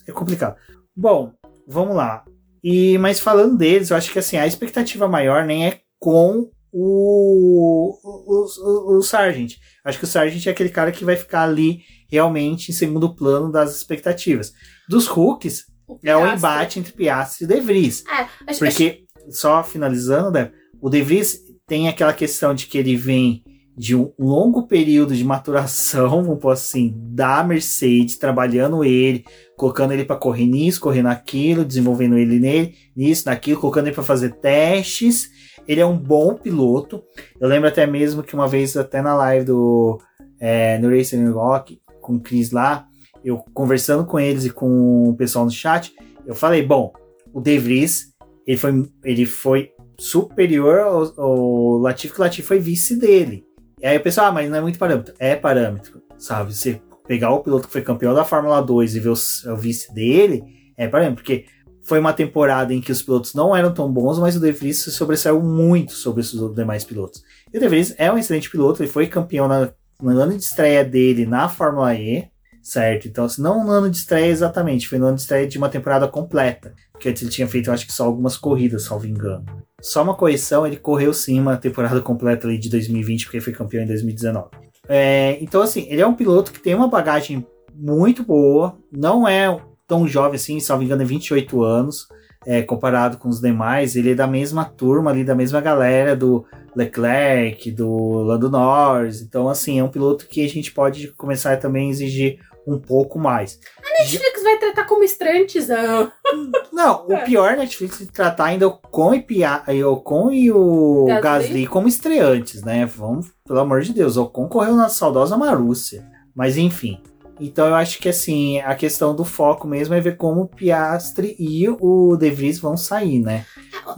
é complicado. Bom, vamos lá. E, mas falando deles, eu acho que assim, a expectativa maior nem é com o, o, o, o Sargent. Acho que o Sargent é aquele cara que vai ficar ali realmente em segundo plano das expectativas. Dos rookies, é o embate entre Piastri e De Vries. É, acho, porque só finalizando, né, o De Vries tem aquela questão de que ele vem de um longo período de maturação, vamos pôr assim, da Mercedes, trabalhando ele, colocando ele para correr nisso, correr naquilo, desenvolvendo ele nele, nisso, naquilo, colocando ele para fazer testes. Ele é um bom piloto. Eu lembro até mesmo que uma vez, até na live do é, no Racing Rock, com o Chris lá, eu conversando com eles e com o pessoal no chat, eu falei, bom, o De Vries ele foi, ele foi superior ao, ao Latif, que o Latif foi vice dele. E aí o pessoal, ah, mas não é muito parâmetro. É parâmetro, sabe? Você pegar o piloto que foi campeão da Fórmula 2 e ver o, o vice dele, é parâmetro, porque foi uma temporada em que os pilotos não eram tão bons, mas o De Vries se sobressaiu muito sobre os demais pilotos. E o De Vries é um excelente piloto, ele foi campeão na, no ano de estreia dele na Fórmula E, certo? Então, assim, não no ano de estreia exatamente, foi no ano de estreia de uma temporada completa. Porque antes ele tinha feito, eu acho que só algumas corridas, salvo engano. Só uma correção, ele correu sim uma temporada completa ali de 2020, porque foi campeão em 2019. É, então, assim, ele é um piloto que tem uma bagagem muito boa, não é tão jovem assim, salvo engano, é 28 anos. É, comparado com os demais, ele é da mesma turma ali, da mesma galera do Leclerc, do Lando Norris. Então, assim, é um piloto que a gente pode começar também a exigir um pouco mais. A Netflix vai tratar como estranhezão. Não, o é. pior Netflix é tratar ainda o Con e, Pia, o Con e o Gasly? Gasly como estreantes, né? Vamos, pelo amor de Deus, o Con correu na saudosa Marúcia. Mas enfim. Então eu acho que assim, a questão do foco mesmo é ver como o Piastri e o De Vries vão sair, né?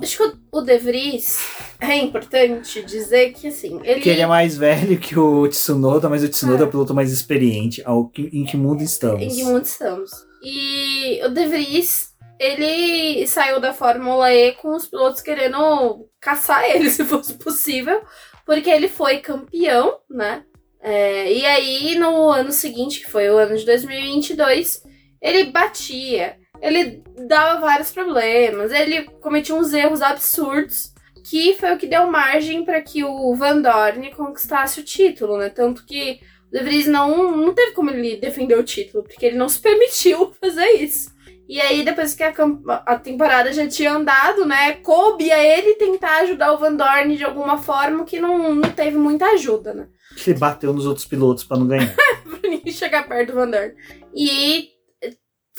Acho que o De Vries é importante dizer que assim, ele. Que ele é mais velho que o Tsunoda, mas o Tsunoda é, é o piloto mais experiente. Ao que, em que mundo estamos? Em que mundo estamos? E o De Vries, ele saiu da Fórmula E com os pilotos querendo caçar ele, se fosse possível, porque ele foi campeão, né? É, e aí, no ano seguinte, que foi o ano de 2022, ele batia, ele dava vários problemas, ele cometia uns erros absurdos, que foi o que deu margem para que o Van Dorn conquistasse o título, né? Tanto que o De Vries não, não teve como ele defender o título, porque ele não se permitiu fazer isso. E aí, depois que a, a, temporada já tinha andado, né, coube a ele tentar ajudar o Van Dorn de alguma forma que não, não teve muita ajuda, né? Ele bateu nos outros pilotos para não ganhar. pra ninguém chegar perto do Van Dorn. E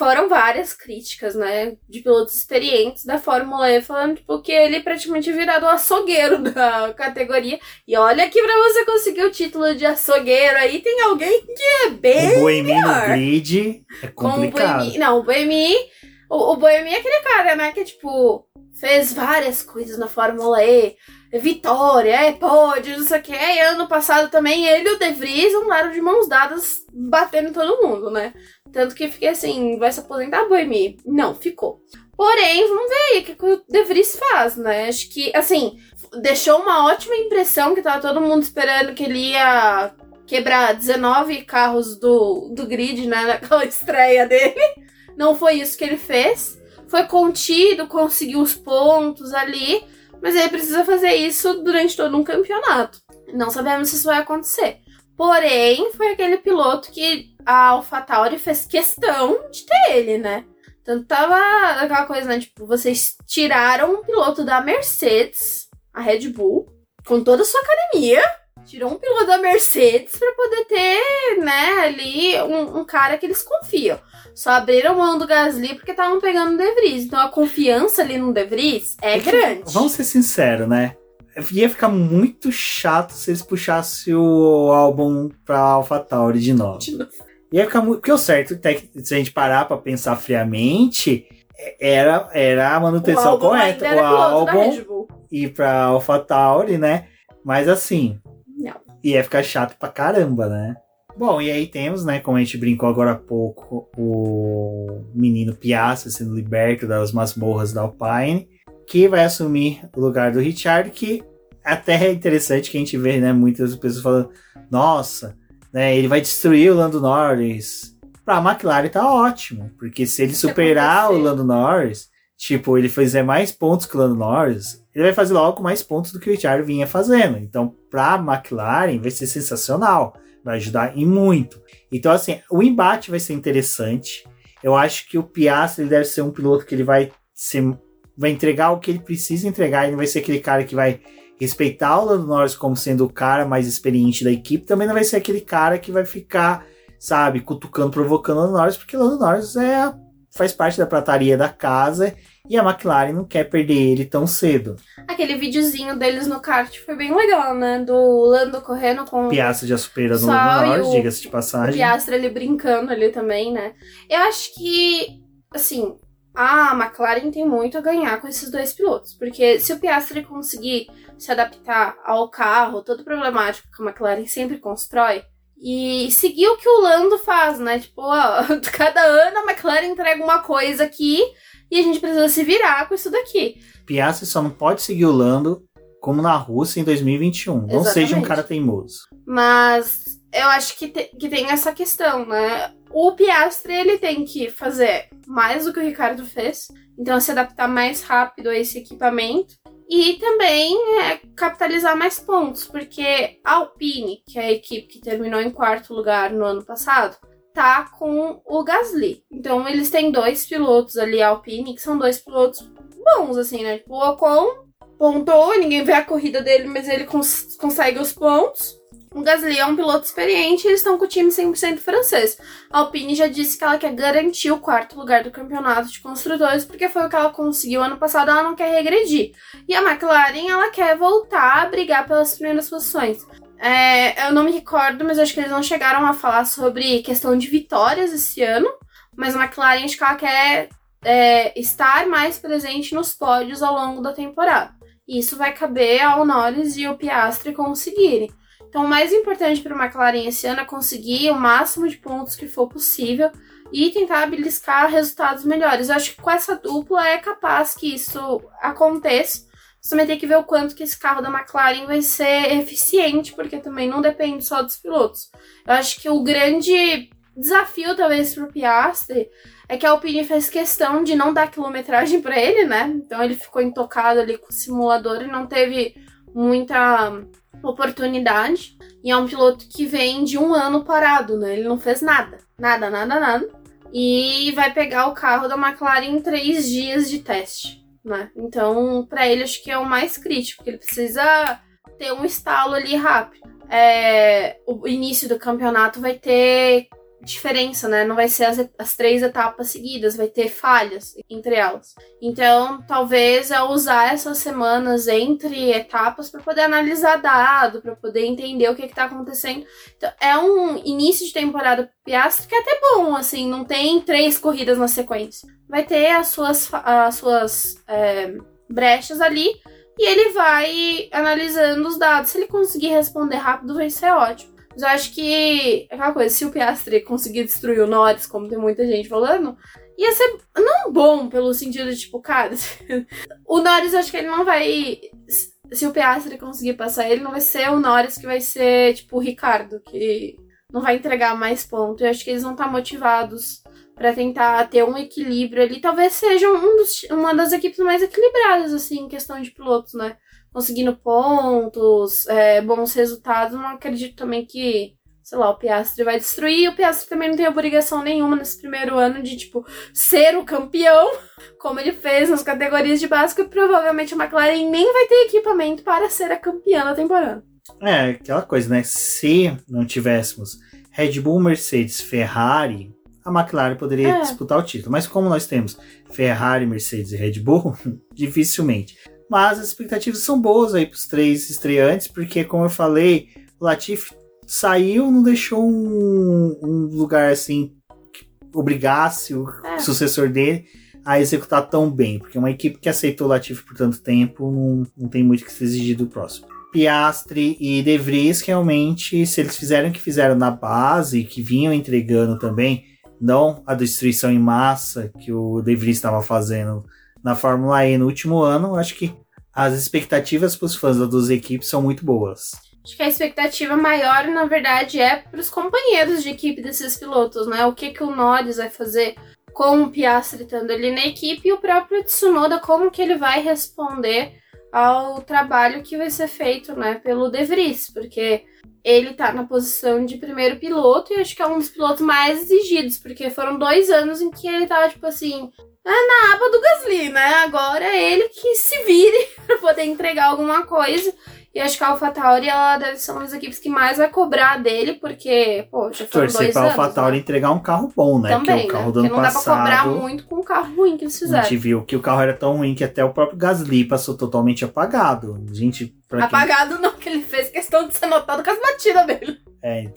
foram várias críticas, né, de pilotos experientes da Fórmula E, falando tipo, que ele praticamente virado o açougueiro da categoria. E olha que pra você conseguir o título de açougueiro aí, tem alguém que é bem. O Boemi no grid é complicado. O Boemi, não, o Boemi. O, o Boemi é aquele cara, né, que tipo, fez várias coisas na Fórmula E. Vitória, é pódio, não sei o que. E ano passado também ele e o De Vries andaram de mãos dadas batendo em todo mundo, né? Tanto que fiquei assim, vai se aposentar, Boemi? Não, ficou. Porém, vamos ver aí o que, que o De Vries faz, né? Acho que, assim, deixou uma ótima impressão que tava todo mundo esperando que ele ia quebrar 19 carros do, do grid, né? Naquela estreia dele. Não foi isso que ele fez. Foi contido, conseguiu os pontos ali. Mas ele precisa fazer isso durante todo um campeonato. Não sabemos se isso vai acontecer. Porém, foi aquele piloto que a AlphaTauri fez questão de ter ele, né? Tanto tava aquela coisa, né? Tipo, vocês tiraram um piloto da Mercedes, a Red Bull, com toda a sua academia, tirou um piloto da Mercedes para poder ter, né, ali um, um, cara que eles confiam. Só abriram mão do Gasly porque estavam pegando o De Vries. Então a confiança ali no De Vries é, é grande. Vamos ser sinceros, né? Ia ficar muito chato se eles puxassem o álbum pra AlphaTauri de novo. De novo. Ia ficar muito. Porque o certo, se a gente parar pra pensar friamente, era, era a manutenção correta. O álbum ir pra AlphaTauri, né? Mas assim. Não. Ia ficar chato pra caramba, né? Bom, e aí temos, né, como a gente brincou agora há pouco, o menino Piazza sendo liberto das masmorras da Alpine, que vai assumir o lugar do Richard, que até é interessante que a gente vê, né, muitas pessoas falando, nossa, né, ele vai destruir o Lando Norris. Pra McLaren tá ótimo, porque se ele superar o Lando Norris, tipo, ele fizer mais pontos que o Lando Norris, ele vai fazer logo mais pontos do que o Richard vinha fazendo. Então, pra McLaren vai ser sensacional vai ajudar em muito. Então, assim, o embate vai ser interessante. Eu acho que o Piastri deve ser um piloto que ele vai ser, vai entregar o que ele precisa entregar. Ele vai ser aquele cara que vai respeitar o Lando Norris como sendo o cara mais experiente da equipe. Também não vai ser aquele cara que vai ficar, sabe, cutucando, provocando o Lando Norris, porque o Lando Norris é, faz parte da prataria da casa e a McLaren não quer perder ele tão cedo. Aquele videozinho deles no kart foi bem legal, né? Do Lando correndo com. Piastra já supera no Norris, diga-se de passagem. O Piastra ali brincando ali também, né? Eu acho que, assim, a McLaren tem muito a ganhar com esses dois pilotos. Porque se o Piastri conseguir se adaptar ao carro, todo problemático que a McLaren sempre constrói, e seguir o que o Lando faz, né? Tipo, ó, cada ano a McLaren entrega uma coisa aqui e a gente precisa se virar com isso daqui. Piastri só não pode seguir o Lando como na Rússia em 2021. Exatamente. Não seja um cara teimoso. Mas eu acho que, te, que tem essa questão, né? O Piastri ele tem que fazer mais do que o Ricardo fez, então se adaptar mais rápido a esse equipamento e também é, capitalizar mais pontos, porque a Alpine, que é a equipe que terminou em quarto lugar no ano passado, tá com o Gasly. Então eles têm dois pilotos ali, Alpine, que são dois pilotos bons, assim, né? Tipo, o Ocon pontou, ninguém vê a corrida dele, mas ele cons consegue os pontos. O Gasly é um piloto experiente e eles estão com o time 100% francês. A Alpine já disse que ela quer garantir o quarto lugar do campeonato de construtores, porque foi o que ela conseguiu ano passado, ela não quer regredir. E a McLaren, ela quer voltar a brigar pelas primeiras posições. É, eu não me recordo, mas acho que eles não chegaram a falar sobre questão de vitórias esse ano. Mas a McLaren acho que ela quer é, estar mais presente nos pódios ao longo da temporada. Isso vai caber ao Norris e ao Piastri conseguirem. Então, o mais importante para a McLaren esse ano é conseguir o máximo de pontos que for possível e tentar beliscar resultados melhores. Eu acho que com essa dupla é capaz que isso aconteça você também tem que ver o quanto que esse carro da McLaren vai ser eficiente, porque também não depende só dos pilotos. Eu acho que o grande desafio, talvez, para o Piastri é que a Alpine fez questão de não dar quilometragem para ele, né? Então ele ficou intocado ali com o simulador e não teve muita oportunidade. E é um piloto que vem de um ano parado, né? Ele não fez nada. Nada, nada, nada. E vai pegar o carro da McLaren em três dias de teste né? Então, para ele, acho que é o mais crítico, porque ele precisa ter um estalo ali rápido. É, o início do campeonato vai ter diferença, né? Não vai ser as, as três etapas seguidas, vai ter falhas entre elas. Então, talvez é usar essas semanas entre etapas para poder analisar dado, para poder entender o que está acontecendo. Então, é um início de temporada Piastri que é até bom, assim, não tem três corridas na sequência. Vai ter as suas, as suas é, brechas ali. E ele vai analisando os dados. Se ele conseguir responder rápido, vai ser ótimo. Mas eu acho que é aquela coisa, se o Piastri conseguir destruir o Norris, como tem muita gente falando, ia ser não bom pelo sentido de, tipo, cara, o Norris acho que ele não vai. Se o Piastri conseguir passar ele, não vai ser o Norris que vai ser, tipo, o Ricardo, que não vai entregar mais pontos. Eu acho que eles vão estar motivados para tentar ter um equilíbrio ali. Talvez seja um dos, uma das equipes mais equilibradas, assim, em questão de pilotos, né? Conseguindo pontos, é, bons resultados, não acredito também que sei lá, o Piastri vai destruir. O Piastri também não tem obrigação nenhuma nesse primeiro ano de, tipo, ser o campeão, como ele fez nas categorias de básico, e provavelmente a McLaren nem vai ter equipamento para ser a campeã da temporada. É, aquela coisa, né? Se não tivéssemos Red Bull, Mercedes, Ferrari, a McLaren poderia é. disputar o título. Mas como nós temos Ferrari, Mercedes e Red Bull, dificilmente. Mas as expectativas são boas aí para os três estreantes, porque, como eu falei, o Latifi saiu, não deixou um, um lugar assim que obrigasse o é. sucessor dele a executar tão bem, porque uma equipe que aceitou o Latifi por tanto tempo não, não tem muito que se exigir do próximo. Piastri e De Vries realmente, se eles fizeram o que fizeram na base, que vinham entregando também, não a destruição em massa que o De Vries estava fazendo na Fórmula E no último ano, acho que as expectativas para os fãs das duas equipes são muito boas. Acho que a expectativa maior, na verdade, é para os companheiros de equipe desses pilotos, né? O que, que o Norris vai fazer com o Piastri estando ali na equipe e o próprio Tsunoda, como que ele vai responder ao trabalho que vai ser feito, né, pelo De Vries, porque ele tá na posição de primeiro piloto e acho que é um dos pilotos mais exigidos, porque foram dois anos em que ele tava, tipo assim, na aba do Gasly, né? Agora é ele que se vire para poder entregar alguma coisa. E acho que a AlphaTauri ela deve ser uma das equipes que mais vai cobrar dele, porque, pô, já foram Torcer dois pra anos. AlphaTauri né? entregar um carro bom, né? Também, que o carro né? do ano não passado, dá pra cobrar muito com o carro ruim que eles fizeram. A gente viu que o carro era tão ruim que até o próprio Gasly passou totalmente apagado. Gente, Apagado quem... não, que ele fez questão de ser notado com as batidas dele. É,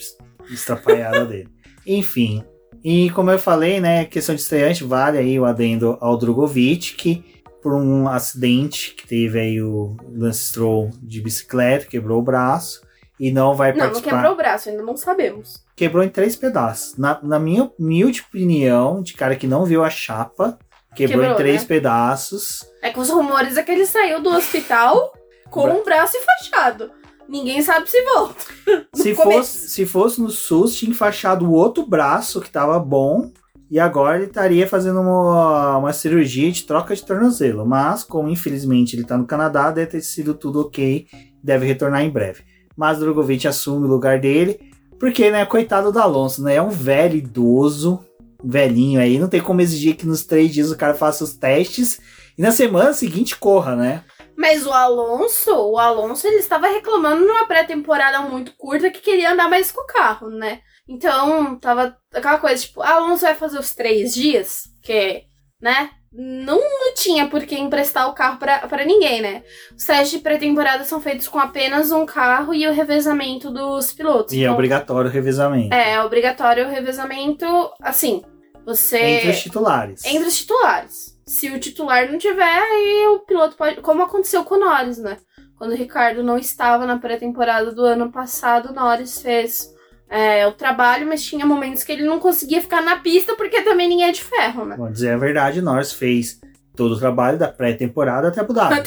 estrapalhada dele. Enfim, e como eu falei, né, questão de estreante, vale aí o adendo ao Drogovic, que por um acidente que teve aí o Lance Stroll de bicicleta, quebrou o braço e não vai não, participar. Não, não quebrou o braço, ainda não sabemos. Quebrou em três pedaços. Na, na minha humilde opinião, de cara que não viu a chapa, quebrou, quebrou em três né? pedaços. É que os rumores é que ele saiu do hospital com o um braço enfaixado. Ninguém sabe se volta. se, fosse, se fosse no SUS, tinha enfaixado o outro braço que tava bom e agora ele estaria fazendo uma, uma cirurgia de troca de tornozelo. Mas, como infelizmente ele está no Canadá, deve ter sido tudo ok. Deve retornar em breve. Mas Drogovic assume o lugar dele. Porque, né, coitado do Alonso, né? É um velho idoso, velhinho aí. Não tem como exigir que nos três dias o cara faça os testes e na semana seguinte corra, né? Mas o Alonso, o Alonso, ele estava reclamando numa pré-temporada muito curta que queria andar mais com o carro, né? Então, tava aquela coisa, tipo, ah, Alonso vai fazer os três dias, que, né? Não, não tinha por que emprestar o carro para ninguém, né? Os testes de pré-temporada são feitos com apenas um carro e o revezamento dos pilotos. E é então, é obrigatório o revezamento. É, é obrigatório o revezamento, assim, você... Entre os titulares. Entre os titulares. Se o titular não tiver, aí o piloto pode... Como aconteceu com o Norris, né? Quando o Ricardo não estava na pré-temporada do ano passado, o Norris fez é, o trabalho, mas tinha momentos que ele não conseguia ficar na pista porque também ninguém é de ferro, né? Vou dizer a verdade, nós fez todo o trabalho da pré-temporada até Abu Dhabi.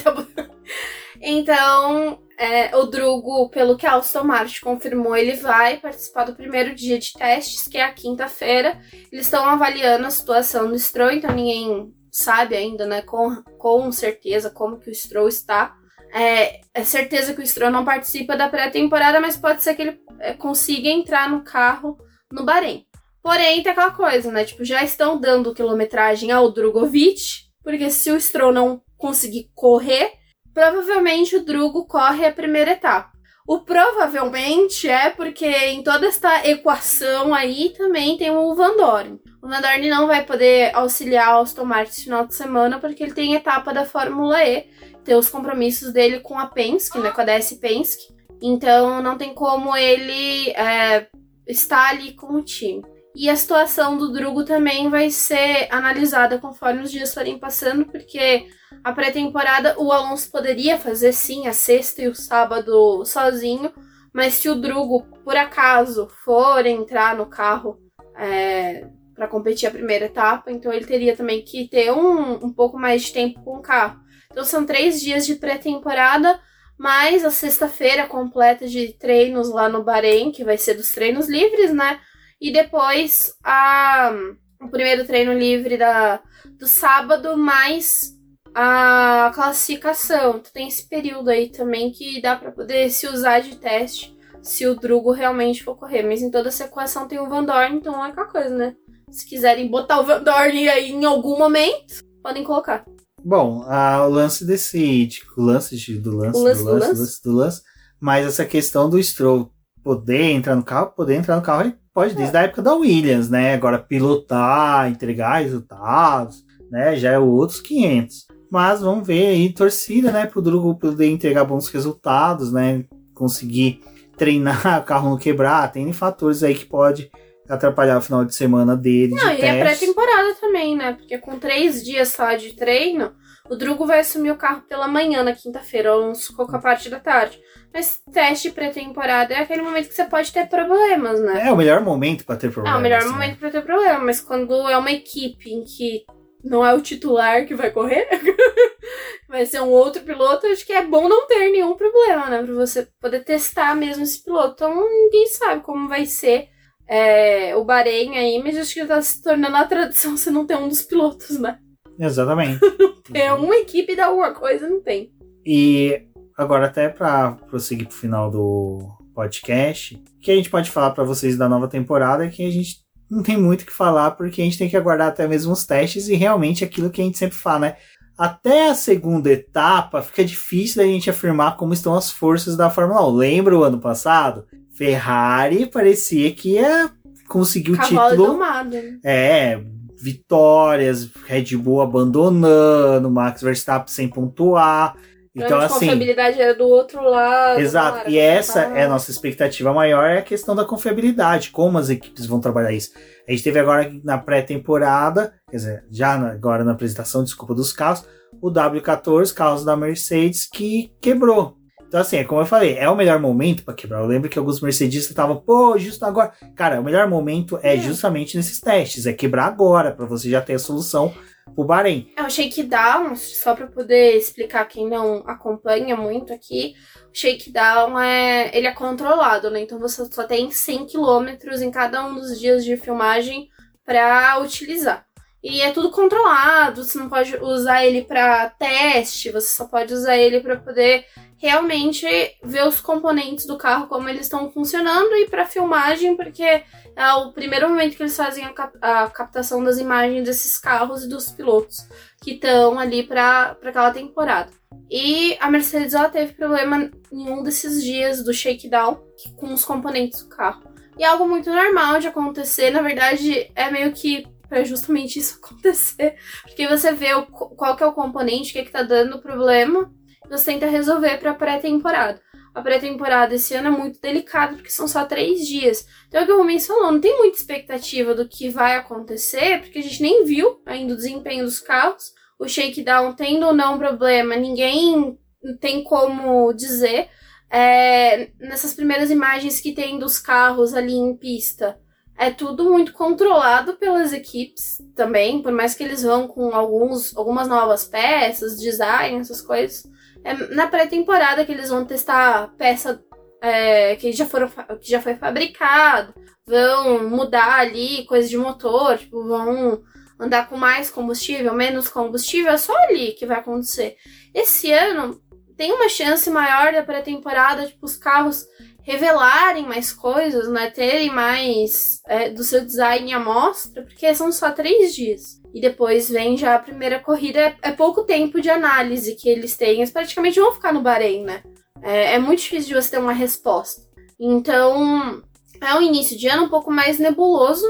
então, é, o Drugo, pelo que a Aston Martin confirmou, ele vai participar do primeiro dia de testes, que é a quinta-feira. Eles estão avaliando a situação do Stroll, então ninguém sabe ainda, né, com, com certeza como que o Stroll está. É, é certeza que o Stroll não participa da pré-temporada, mas pode ser que ele é, consiga entrar no carro no Bahrein. Porém, tem aquela coisa, né? Tipo, já estão dando quilometragem ao Drogovic, porque se o Stroll não conseguir correr, provavelmente o Drugo corre a primeira etapa. O provavelmente é porque em toda esta equação aí também tem o Van Dorn. O Van Dorn não vai poder auxiliar o Aston Martin esse final de semana porque ele tem etapa da Fórmula E, tem os compromissos dele com a Penske, né, com a DS Penske. Então não tem como ele é, estar ali com o time. E a situação do Drugo também vai ser analisada conforme os dias forem passando, porque a pré-temporada o Alonso poderia fazer sim a sexta e o sábado sozinho, mas se o Drugo por acaso for entrar no carro é, para competir a primeira etapa, então ele teria também que ter um, um pouco mais de tempo com o carro. Então são três dias de pré-temporada mais a sexta-feira completa de treinos lá no Bahrein, que vai ser dos treinos livres, né? E depois a, o primeiro treino livre da, do sábado, mais a classificação. Então, tem esse período aí também que dá para poder se usar de teste se o Drugo realmente for correr. Mas em toda essa equação tem o Van Dorn, então é aquela coisa, né? Se quiserem botar o Van Dorn aí em algum momento, podem colocar. Bom, a, o lance desse. Tipo, o lance do lance, lance, do lance, do lance, do lance, mas essa questão do Stroll poder entrar no carro, poder entrar no carro, ele pode desde é. a época da Williams, né? Agora pilotar, entregar resultados, né? Já é outros 500. Mas vamos ver aí, torcida, né? Pro Drugo poder entregar bons resultados, né? Conseguir treinar o carro não quebrar. Tem fatores aí que pode atrapalhar o final de semana dele. Não, de e a pré-temporada também, né? Porque com três dias só de treino, o Drugo vai assumir o carro pela manhã na quinta-feira, ou com a parte da tarde. Mas teste pré-temporada é aquele momento que você pode ter problemas, né? É o melhor momento para ter problemas. É o melhor assim. momento para ter problema, mas quando é uma equipe em que não é o titular que vai correr, vai ser um outro piloto, acho que é bom não ter nenhum problema, né? Pra você poder testar mesmo esse piloto. Então ninguém sabe como vai ser é, o Bahrein aí, mas acho que tá se tornando a tradição você não ter um dos pilotos, né? Exatamente. É uma equipe da alguma coisa, não tem. E agora, até para prosseguir pro final do podcast, que a gente pode falar para vocês da nova temporada é que a gente não tem muito o que falar, porque a gente tem que aguardar até mesmo os testes e realmente aquilo que a gente sempre fala, né? Até a segunda etapa fica difícil da gente afirmar como estão as forças da Fórmula 1. Lembra o ano passado? Ferrari parecia que ia conseguir o Cavalo título. Domado. Né? É, vitórias, Red Bull abandonando, Max Verstappen sem pontuar. Então, a assim. A confiabilidade era do outro lado. Exato. E essa é a nossa expectativa maior, é a questão da confiabilidade, como as equipes vão trabalhar isso. A gente teve agora na pré-temporada, quer dizer, já agora na apresentação, desculpa, dos carros, o W14, carros da Mercedes, que quebrou. Então, assim, é como eu falei, é o melhor momento para quebrar. Eu lembro que alguns mercedistas estavam, pô, justo agora. Cara, o melhor momento é, é. justamente nesses testes, é quebrar agora, para você já ter a solução pro Bahrein. É, o shakedown, só para poder explicar quem não acompanha muito aqui, o shakedown é, ele é controlado, né? Então você só tem 100 km em cada um dos dias de filmagem para utilizar. E é tudo controlado, você não pode usar ele para teste, você só pode usar ele para poder realmente ver os componentes do carro, como eles estão funcionando, e para filmagem, porque é o primeiro momento que eles fazem a, cap a captação das imagens desses carros e dos pilotos que estão ali para aquela temporada. E a Mercedes ela teve problema em um desses dias do shakedown com os componentes do carro. E é algo muito normal de acontecer, na verdade, é meio que para justamente isso acontecer. Porque você vê o, qual que é o componente, o que, é que tá dando problema, você tenta resolver para pré-temporada. A pré-temporada esse ano é muito delicada porque são só três dias. Então é o que o Rubens falou, não tem muita expectativa do que vai acontecer, porque a gente nem viu ainda o desempenho dos carros. O shakedown tendo ou não problema, ninguém tem como dizer. É, nessas primeiras imagens que tem dos carros ali em pista, é tudo muito controlado pelas equipes também, por mais que eles vão com alguns, algumas novas peças, design, essas coisas. É na pré-temporada que eles vão testar peça é, que, já foram, que já foi fabricado, vão mudar ali coisas de motor, tipo, vão andar com mais combustível, menos combustível, é só ali que vai acontecer. Esse ano tem uma chance maior da pré-temporada, tipo, os carros revelarem mais coisas, né? Terem mais é, do seu design à mostra, porque são só três dias. E depois vem já a primeira corrida. É, é pouco tempo de análise que eles têm. Eles praticamente vão ficar no Bahrein, né? É, é muito difícil de você ter uma resposta. Então, é um início de ano um pouco mais nebuloso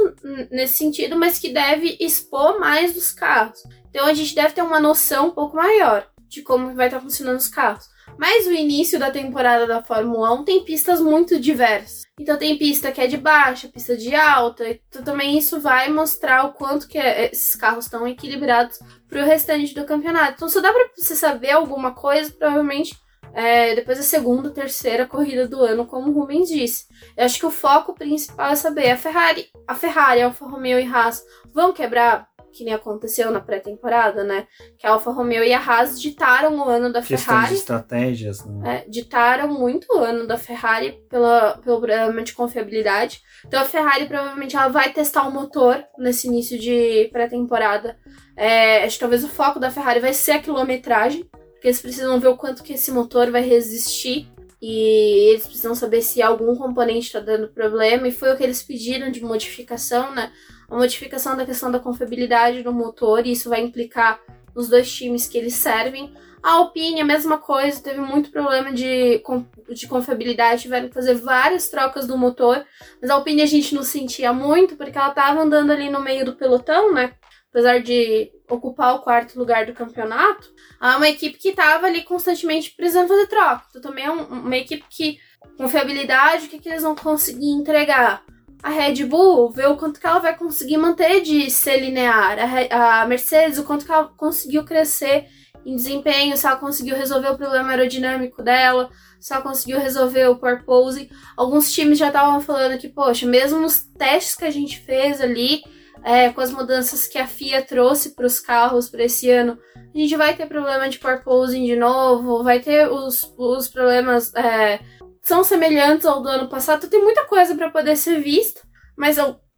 nesse sentido, mas que deve expor mais dos carros. Então a gente deve ter uma noção um pouco maior de como vai estar funcionando os carros. Mas o início da temporada da Fórmula 1 tem pistas muito diversas. Então tem pista que é de baixa, pista de alta. Então também isso vai mostrar o quanto que é, esses carros estão equilibrados para o restante do campeonato. Então só dá para você saber alguma coisa, provavelmente é, depois da segunda, terceira corrida do ano, como o Rubens disse. Eu acho que o foco principal é saber a Ferrari, a Ferrari, Alfa Romeo e Haas vão quebrar que nem aconteceu na pré-temporada, né? Que a Alfa Romeo e a Haas ditaram o ano da Questão Ferrari. De estratégias, né? É, ditaram muito o ano da Ferrari pela, pelo programa de confiabilidade. Então a Ferrari provavelmente ela vai testar o motor nesse início de pré-temporada. É, acho que talvez o foco da Ferrari vai ser a quilometragem, porque eles precisam ver o quanto que esse motor vai resistir e eles precisam saber se algum componente está dando problema, e foi o que eles pediram de modificação, né? A modificação da questão da confiabilidade do motor, e isso vai implicar nos dois times que eles servem. A Alpine, a mesma coisa, teve muito problema de, de confiabilidade, tiveram que fazer várias trocas do motor, mas a Alpine a gente não sentia muito, porque ela estava andando ali no meio do pelotão, né? Apesar de ocupar o quarto lugar do campeonato, é uma equipe que estava ali constantemente precisando fazer troca. Então também é um, uma equipe que, confiabilidade, o que, que eles vão conseguir entregar? A Red Bull vê o quanto que ela vai conseguir manter de ser linear. A, a Mercedes, o quanto que ela conseguiu crescer em desempenho, se ela conseguiu resolver o problema aerodinâmico dela, se ela conseguiu resolver o purpose. Alguns times já estavam falando que, poxa, mesmo nos testes que a gente fez ali, é, com as mudanças que a FIA trouxe para os carros para esse ano, a gente vai ter problema de porpoising de novo, vai ter os, os problemas é, são semelhantes ao do ano passado. Tem muita coisa para poder ser vista, mas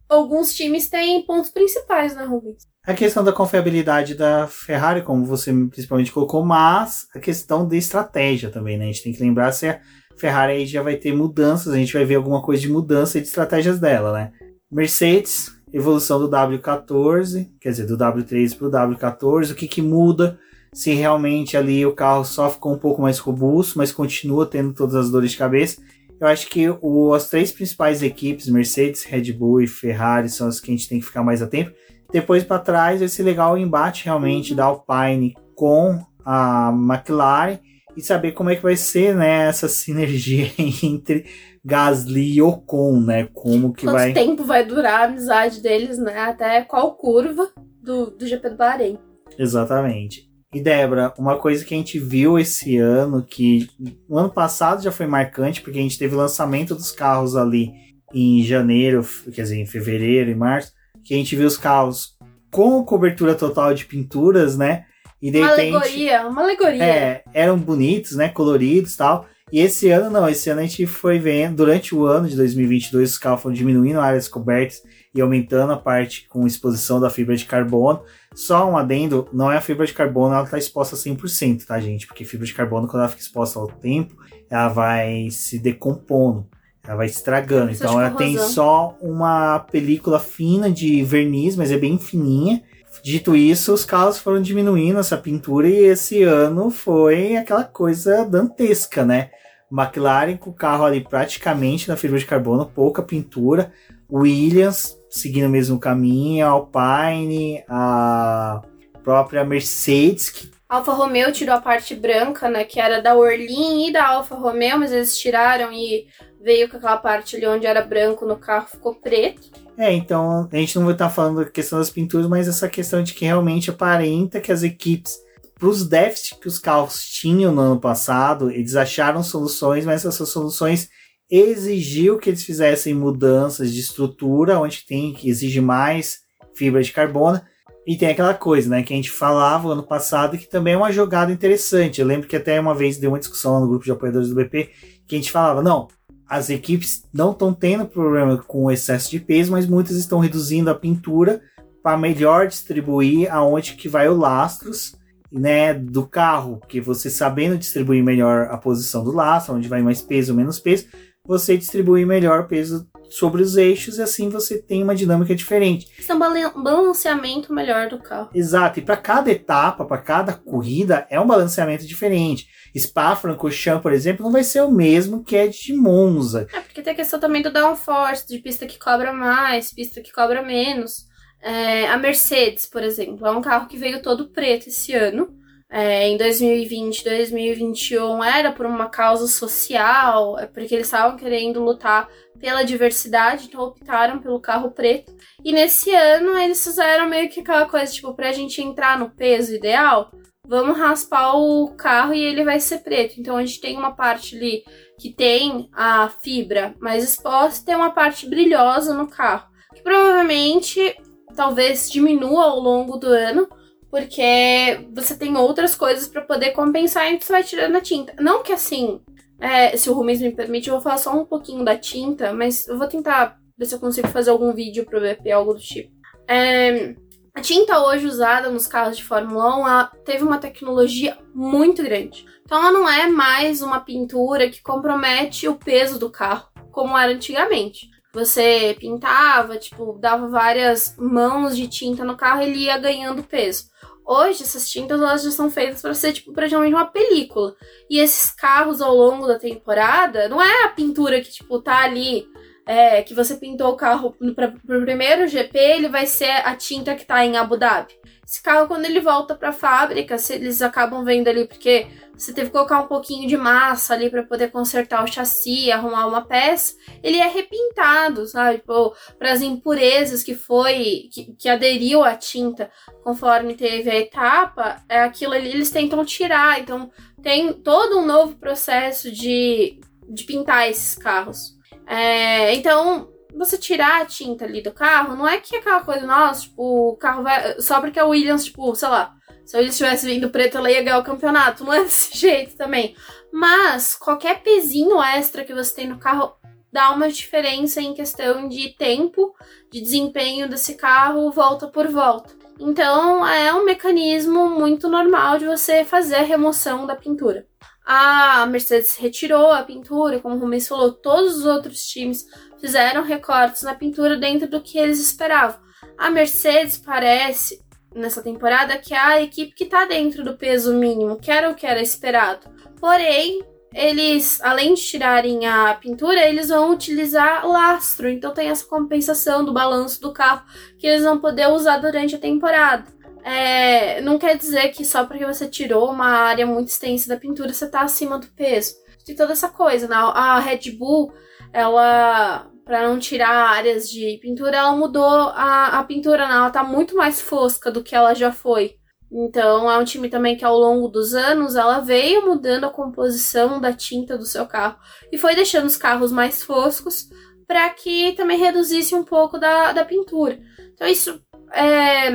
alguns times têm pontos principais, né, Rubens? A questão da confiabilidade da Ferrari, como você principalmente colocou, mas a questão de estratégia também, né? A gente tem que lembrar se a Ferrari aí já vai ter mudanças, a gente vai ver alguma coisa de mudança de estratégias dela, né? Mercedes, evolução do W14, quer dizer, do W13 para o W14, o que, que muda? Se realmente ali o carro só ficou um pouco mais robusto, mas continua tendo todas as dores de cabeça. Eu acho que o, as três principais equipes, Mercedes, Red Bull e Ferrari, são as que a gente tem que ficar mais atento. Depois para trás vai ser legal o embate realmente da Alpine com a McLaren e saber como é que vai ser né, essa sinergia entre Gasly e Ocon, né? Como que Quanto vai. Quanto tempo vai durar a amizade deles, né? Até qual curva do, do GP do Bahrein. Exatamente. E Débora, uma coisa que a gente viu esse ano, que no ano passado já foi marcante, porque a gente teve o lançamento dos carros ali em janeiro, quer dizer, em fevereiro e março, que a gente viu os carros com cobertura total de pinturas, né? E de uma repente, alegoria, uma alegoria. É, eram bonitos, né? Coloridos e tal. E esse ano não, esse ano a gente foi vendo, durante o ano de 2022, os carros foram diminuindo áreas cobertas e aumentando a parte com exposição da fibra de carbono. Só um adendo, não é a fibra de carbono, ela está exposta 100%, tá, gente? Porque fibra de carbono, quando ela fica exposta ao tempo, ela vai se decompondo, ela vai estragando. Então ela tem só uma película fina de verniz, mas é bem fininha. Dito isso, os carros foram diminuindo essa pintura e esse ano foi aquela coisa dantesca, né? McLaren com o carro ali praticamente na fibra de carbono, pouca pintura. Williams seguindo o mesmo caminho, a Alpine, a própria Mercedes. Que... Alfa Romeo tirou a parte branca, né? Que era da Orlin e da Alfa Romeo, mas eles tiraram e veio com aquela parte ali onde era branco no carro, ficou preto. É, então a gente não vai estar falando da questão das pinturas, mas essa questão de que realmente aparenta que as equipes para os déficits que os carros tinham no ano passado, eles acharam soluções, mas essas soluções exigiu que eles fizessem mudanças de estrutura, onde tem que exige mais fibra de carbono. E tem aquela coisa, né, que a gente falava ano passado que também é uma jogada interessante. Eu lembro que até uma vez deu uma discussão lá no grupo de apoiadores do BP que a gente falava, não, as equipes não estão tendo problema com o excesso de peso, mas muitas estão reduzindo a pintura para melhor distribuir aonde que vai o lastros né, do carro, que você sabendo distribuir melhor a posição do laço, onde vai mais peso menos peso, você distribui melhor peso sobre os eixos e assim você tem uma dinâmica diferente. Isso é um balanceamento melhor do carro. Exato, e para cada etapa, para cada corrida, é um balanceamento diferente. Spa-Francorchamps, por exemplo, não vai ser o mesmo que é de Monza. É, porque tem a questão também do downforce, de pista que cobra mais, pista que cobra menos. É, a Mercedes, por exemplo, é um carro que veio todo preto esse ano. É, em 2020, 2021 era por uma causa social, é porque eles estavam querendo lutar pela diversidade, então optaram pelo carro preto. E nesse ano eles fizeram meio que aquela coisa, tipo, pra gente entrar no peso ideal, vamos raspar o carro e ele vai ser preto. Então a gente tem uma parte ali que tem a fibra mais exposta, tem uma parte brilhosa no carro. Que provavelmente talvez diminua ao longo do ano, porque você tem outras coisas para poder compensar e você vai tirando a tinta. Não que assim, é, se o Rubens me permite, eu vou falar só um pouquinho da tinta, mas eu vou tentar ver se eu consigo fazer algum vídeo pro BP, algo do tipo. É, a tinta hoje usada nos carros de Fórmula 1 teve uma tecnologia muito grande. Então ela não é mais uma pintura que compromete o peso do carro, como era antigamente. Você pintava, tipo, dava várias mãos de tinta no carro ele ia ganhando peso. Hoje, essas tintas elas já são feitas para ser, tipo, praticamente uma película. E esses carros ao longo da temporada, não é a pintura que, tipo, tá ali, é, que você pintou o carro para o primeiro GP, ele vai ser a tinta que tá em Abu Dhabi. Esse carro, quando ele volta para a fábrica, eles acabam vendo ali, porque você teve que colocar um pouquinho de massa ali para poder consertar o chassi, arrumar uma peça, ele é repintado, sabe? Tipo, para as impurezas que foi, que, que, aderiu à tinta conforme teve a etapa, é aquilo ali eles tentam tirar. Então, tem todo um novo processo de, de pintar esses carros. É, então, você tirar a tinta ali do carro, não é que é aquela coisa, nossa, tipo, o carro vai. Só porque a Williams, tipo, sei lá, se a Williams tivesse vindo preto, ela ia ganhar o campeonato. Não é desse jeito também. Mas qualquer pezinho extra que você tem no carro dá uma diferença em questão de tempo, de desempenho desse carro, volta por volta. Então é um mecanismo muito normal de você fazer a remoção da pintura. A Mercedes retirou a pintura, como o Rubens falou, todos os outros times fizeram recortes na pintura dentro do que eles esperavam. A Mercedes parece, nessa temporada, que é a equipe que está dentro do peso mínimo, que era o que era esperado. Porém, eles, além de tirarem a pintura, eles vão utilizar lastro. Então tem essa compensação do balanço do carro que eles vão poder usar durante a temporada. É, não quer dizer que só porque você tirou uma área muito extensa da pintura você está acima do peso. De toda essa coisa, né? A Red Bull ela para não tirar áreas de pintura, ela mudou a, a pintura, né? ela tá muito mais fosca do que ela já foi. Então é um time também que ao longo dos anos ela veio mudando a composição da tinta do seu carro e foi deixando os carros mais foscos para que também reduzisse um pouco da, da pintura. Então isso é,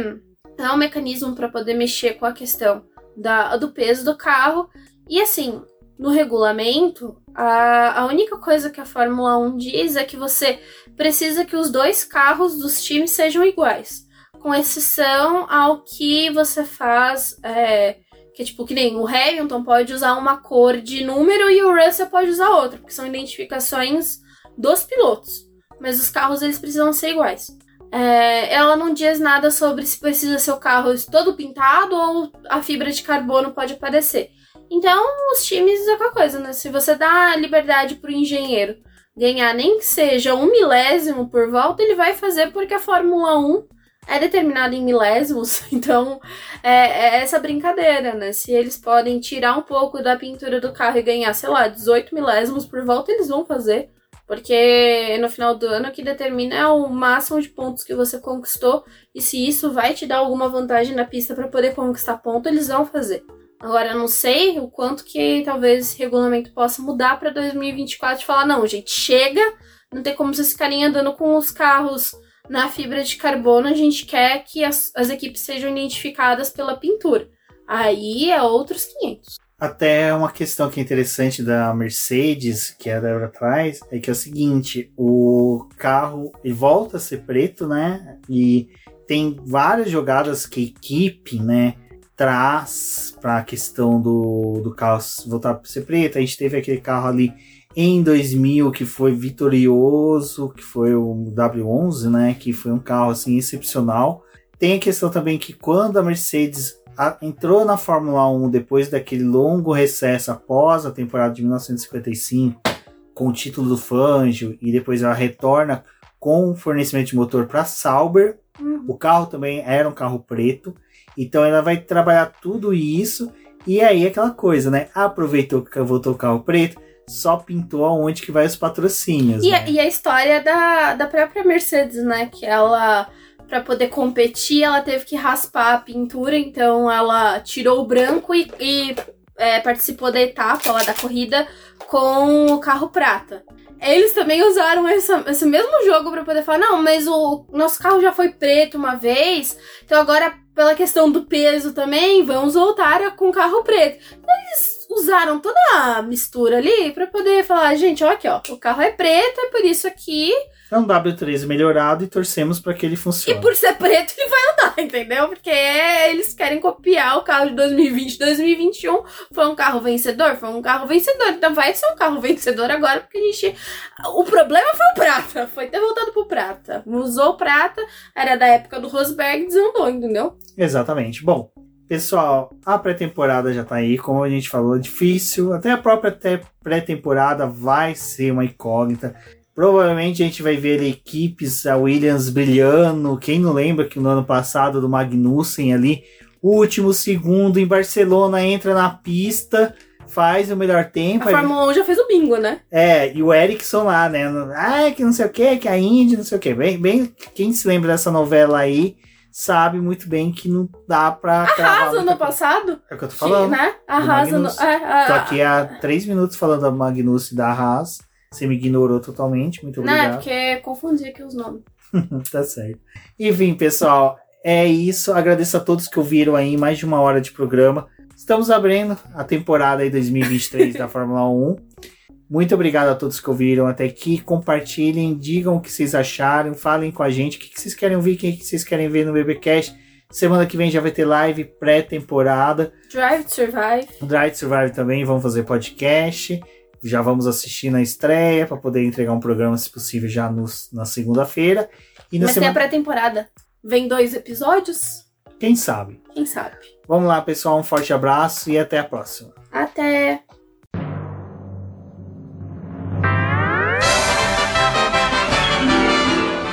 é um mecanismo para poder mexer com a questão da, do peso do carro. E assim, no regulamento, a, a única coisa que a Fórmula 1 diz é que você precisa que os dois carros dos times sejam iguais. Com exceção ao que você faz. É, que é tipo, que nem o Hamilton pode usar uma cor de número e o Russell pode usar outra, porque são identificações dos pilotos. Mas os carros eles precisam ser iguais. É, ela não diz nada sobre se precisa ser o carro todo pintado ou a fibra de carbono pode aparecer. Então, os times é aquela coisa, né? Se você dá liberdade pro engenheiro ganhar nem que seja um milésimo por volta, ele vai fazer porque a Fórmula 1 é determinada em milésimos. Então, é, é, essa brincadeira, né? Se eles podem tirar um pouco da pintura do carro e ganhar, sei lá, 18 milésimos por volta, eles vão fazer. Porque no final do ano o que determina é o máximo de pontos que você conquistou. E se isso vai te dar alguma vantagem na pista para poder conquistar ponto, eles vão fazer. Agora, eu não sei o quanto que talvez esse regulamento possa mudar para 2024 e falar: não, gente, chega, não tem como vocês ficarem andando com os carros na fibra de carbono, a gente quer que as, as equipes sejam identificadas pela pintura. Aí é outros 500. Até uma questão que é interessante da Mercedes, que é da Eurotrace, é que é o seguinte: o carro ele volta a ser preto, né? E tem várias jogadas que a equipe, né? Traz para a questão do, do carro voltar para ser preto. A gente teve aquele carro ali em 2000 que foi vitorioso, que foi o W11, né? Que foi um carro assim excepcional. Tem a questão também que quando a Mercedes entrou na Fórmula 1 depois daquele longo recesso após a temporada de 1955, com o título do Fangio, e depois ela retorna com fornecimento de motor para Sauber. Uhum. O carro também era um carro preto. Então ela vai trabalhar tudo isso. E aí aquela coisa, né? Aproveitou que voltou o carro preto, só pintou aonde que vai os patrocínios. E, né? a, e a história da, da própria Mercedes, né? Que ela, para poder competir, ela teve que raspar a pintura, então ela tirou o branco e, e é, participou da etapa lá da corrida com o carro prata. Eles também usaram essa, esse mesmo jogo para poder falar: não, mas o nosso carro já foi preto uma vez, então agora pela questão do peso também, vamos voltar com carro preto. Então, eles usaram toda a mistura ali para poder falar, gente, ó aqui, ó, o carro é preto, é por isso aqui. É um W13 melhorado e torcemos para que ele funcione. E por ser preto, ele vai andar, entendeu? Porque eles querem copiar o carro de 2020, 2021. Foi um carro vencedor? Foi um carro vencedor. Então vai ser um carro vencedor agora, porque a gente. O problema foi o prata. Foi ter voltado pro prata. Usou o prata, era da época do Rosberg, desandou, entendeu? Exatamente. Bom, Pessoal, a pré-temporada já tá aí, como a gente falou, difícil. Até a própria pré-temporada vai ser uma incógnita. Provavelmente a gente vai ver equipes, a Williams brilhando. Quem não lembra que no ano passado do Magnussen ali, último segundo em Barcelona, entra na pista, faz o melhor tempo. A Fórmula 1 já fez o bingo, né? É, e o Ericsson lá, né? Ah, que não sei o que, que a Indy, não sei o que. Bem, bem, quem se lembra dessa novela aí? sabe muito bem que não dá pra. Arrasa no passado? É o que eu tô falando. Que, né? Arrasa no. É, é, tô aqui há três minutos falando da Magnus e da Haas. Você me ignorou totalmente, muito obrigado. Não, é porque confundi aqui os nomes. tá certo. Enfim, pessoal, é isso. Agradeço a todos que ouviram aí mais de uma hora de programa. Estamos abrindo a temporada aí 2023 da Fórmula 1. Muito obrigado a todos que ouviram até aqui. Compartilhem, digam o que vocês acharam, falem com a gente o que vocês querem ouvir, o que vocês querem ver no BBcast. Semana que vem já vai ter live pré-temporada. Drive to Survive. Drive to Survive também, vamos fazer podcast. Já vamos assistir na estreia para poder entregar um programa, se possível, já no, na segunda-feira. E na Mas semana... tem a pré-temporada. Vem dois episódios? Quem sabe? Quem sabe? Vamos lá, pessoal. Um forte abraço e até a próxima. Até!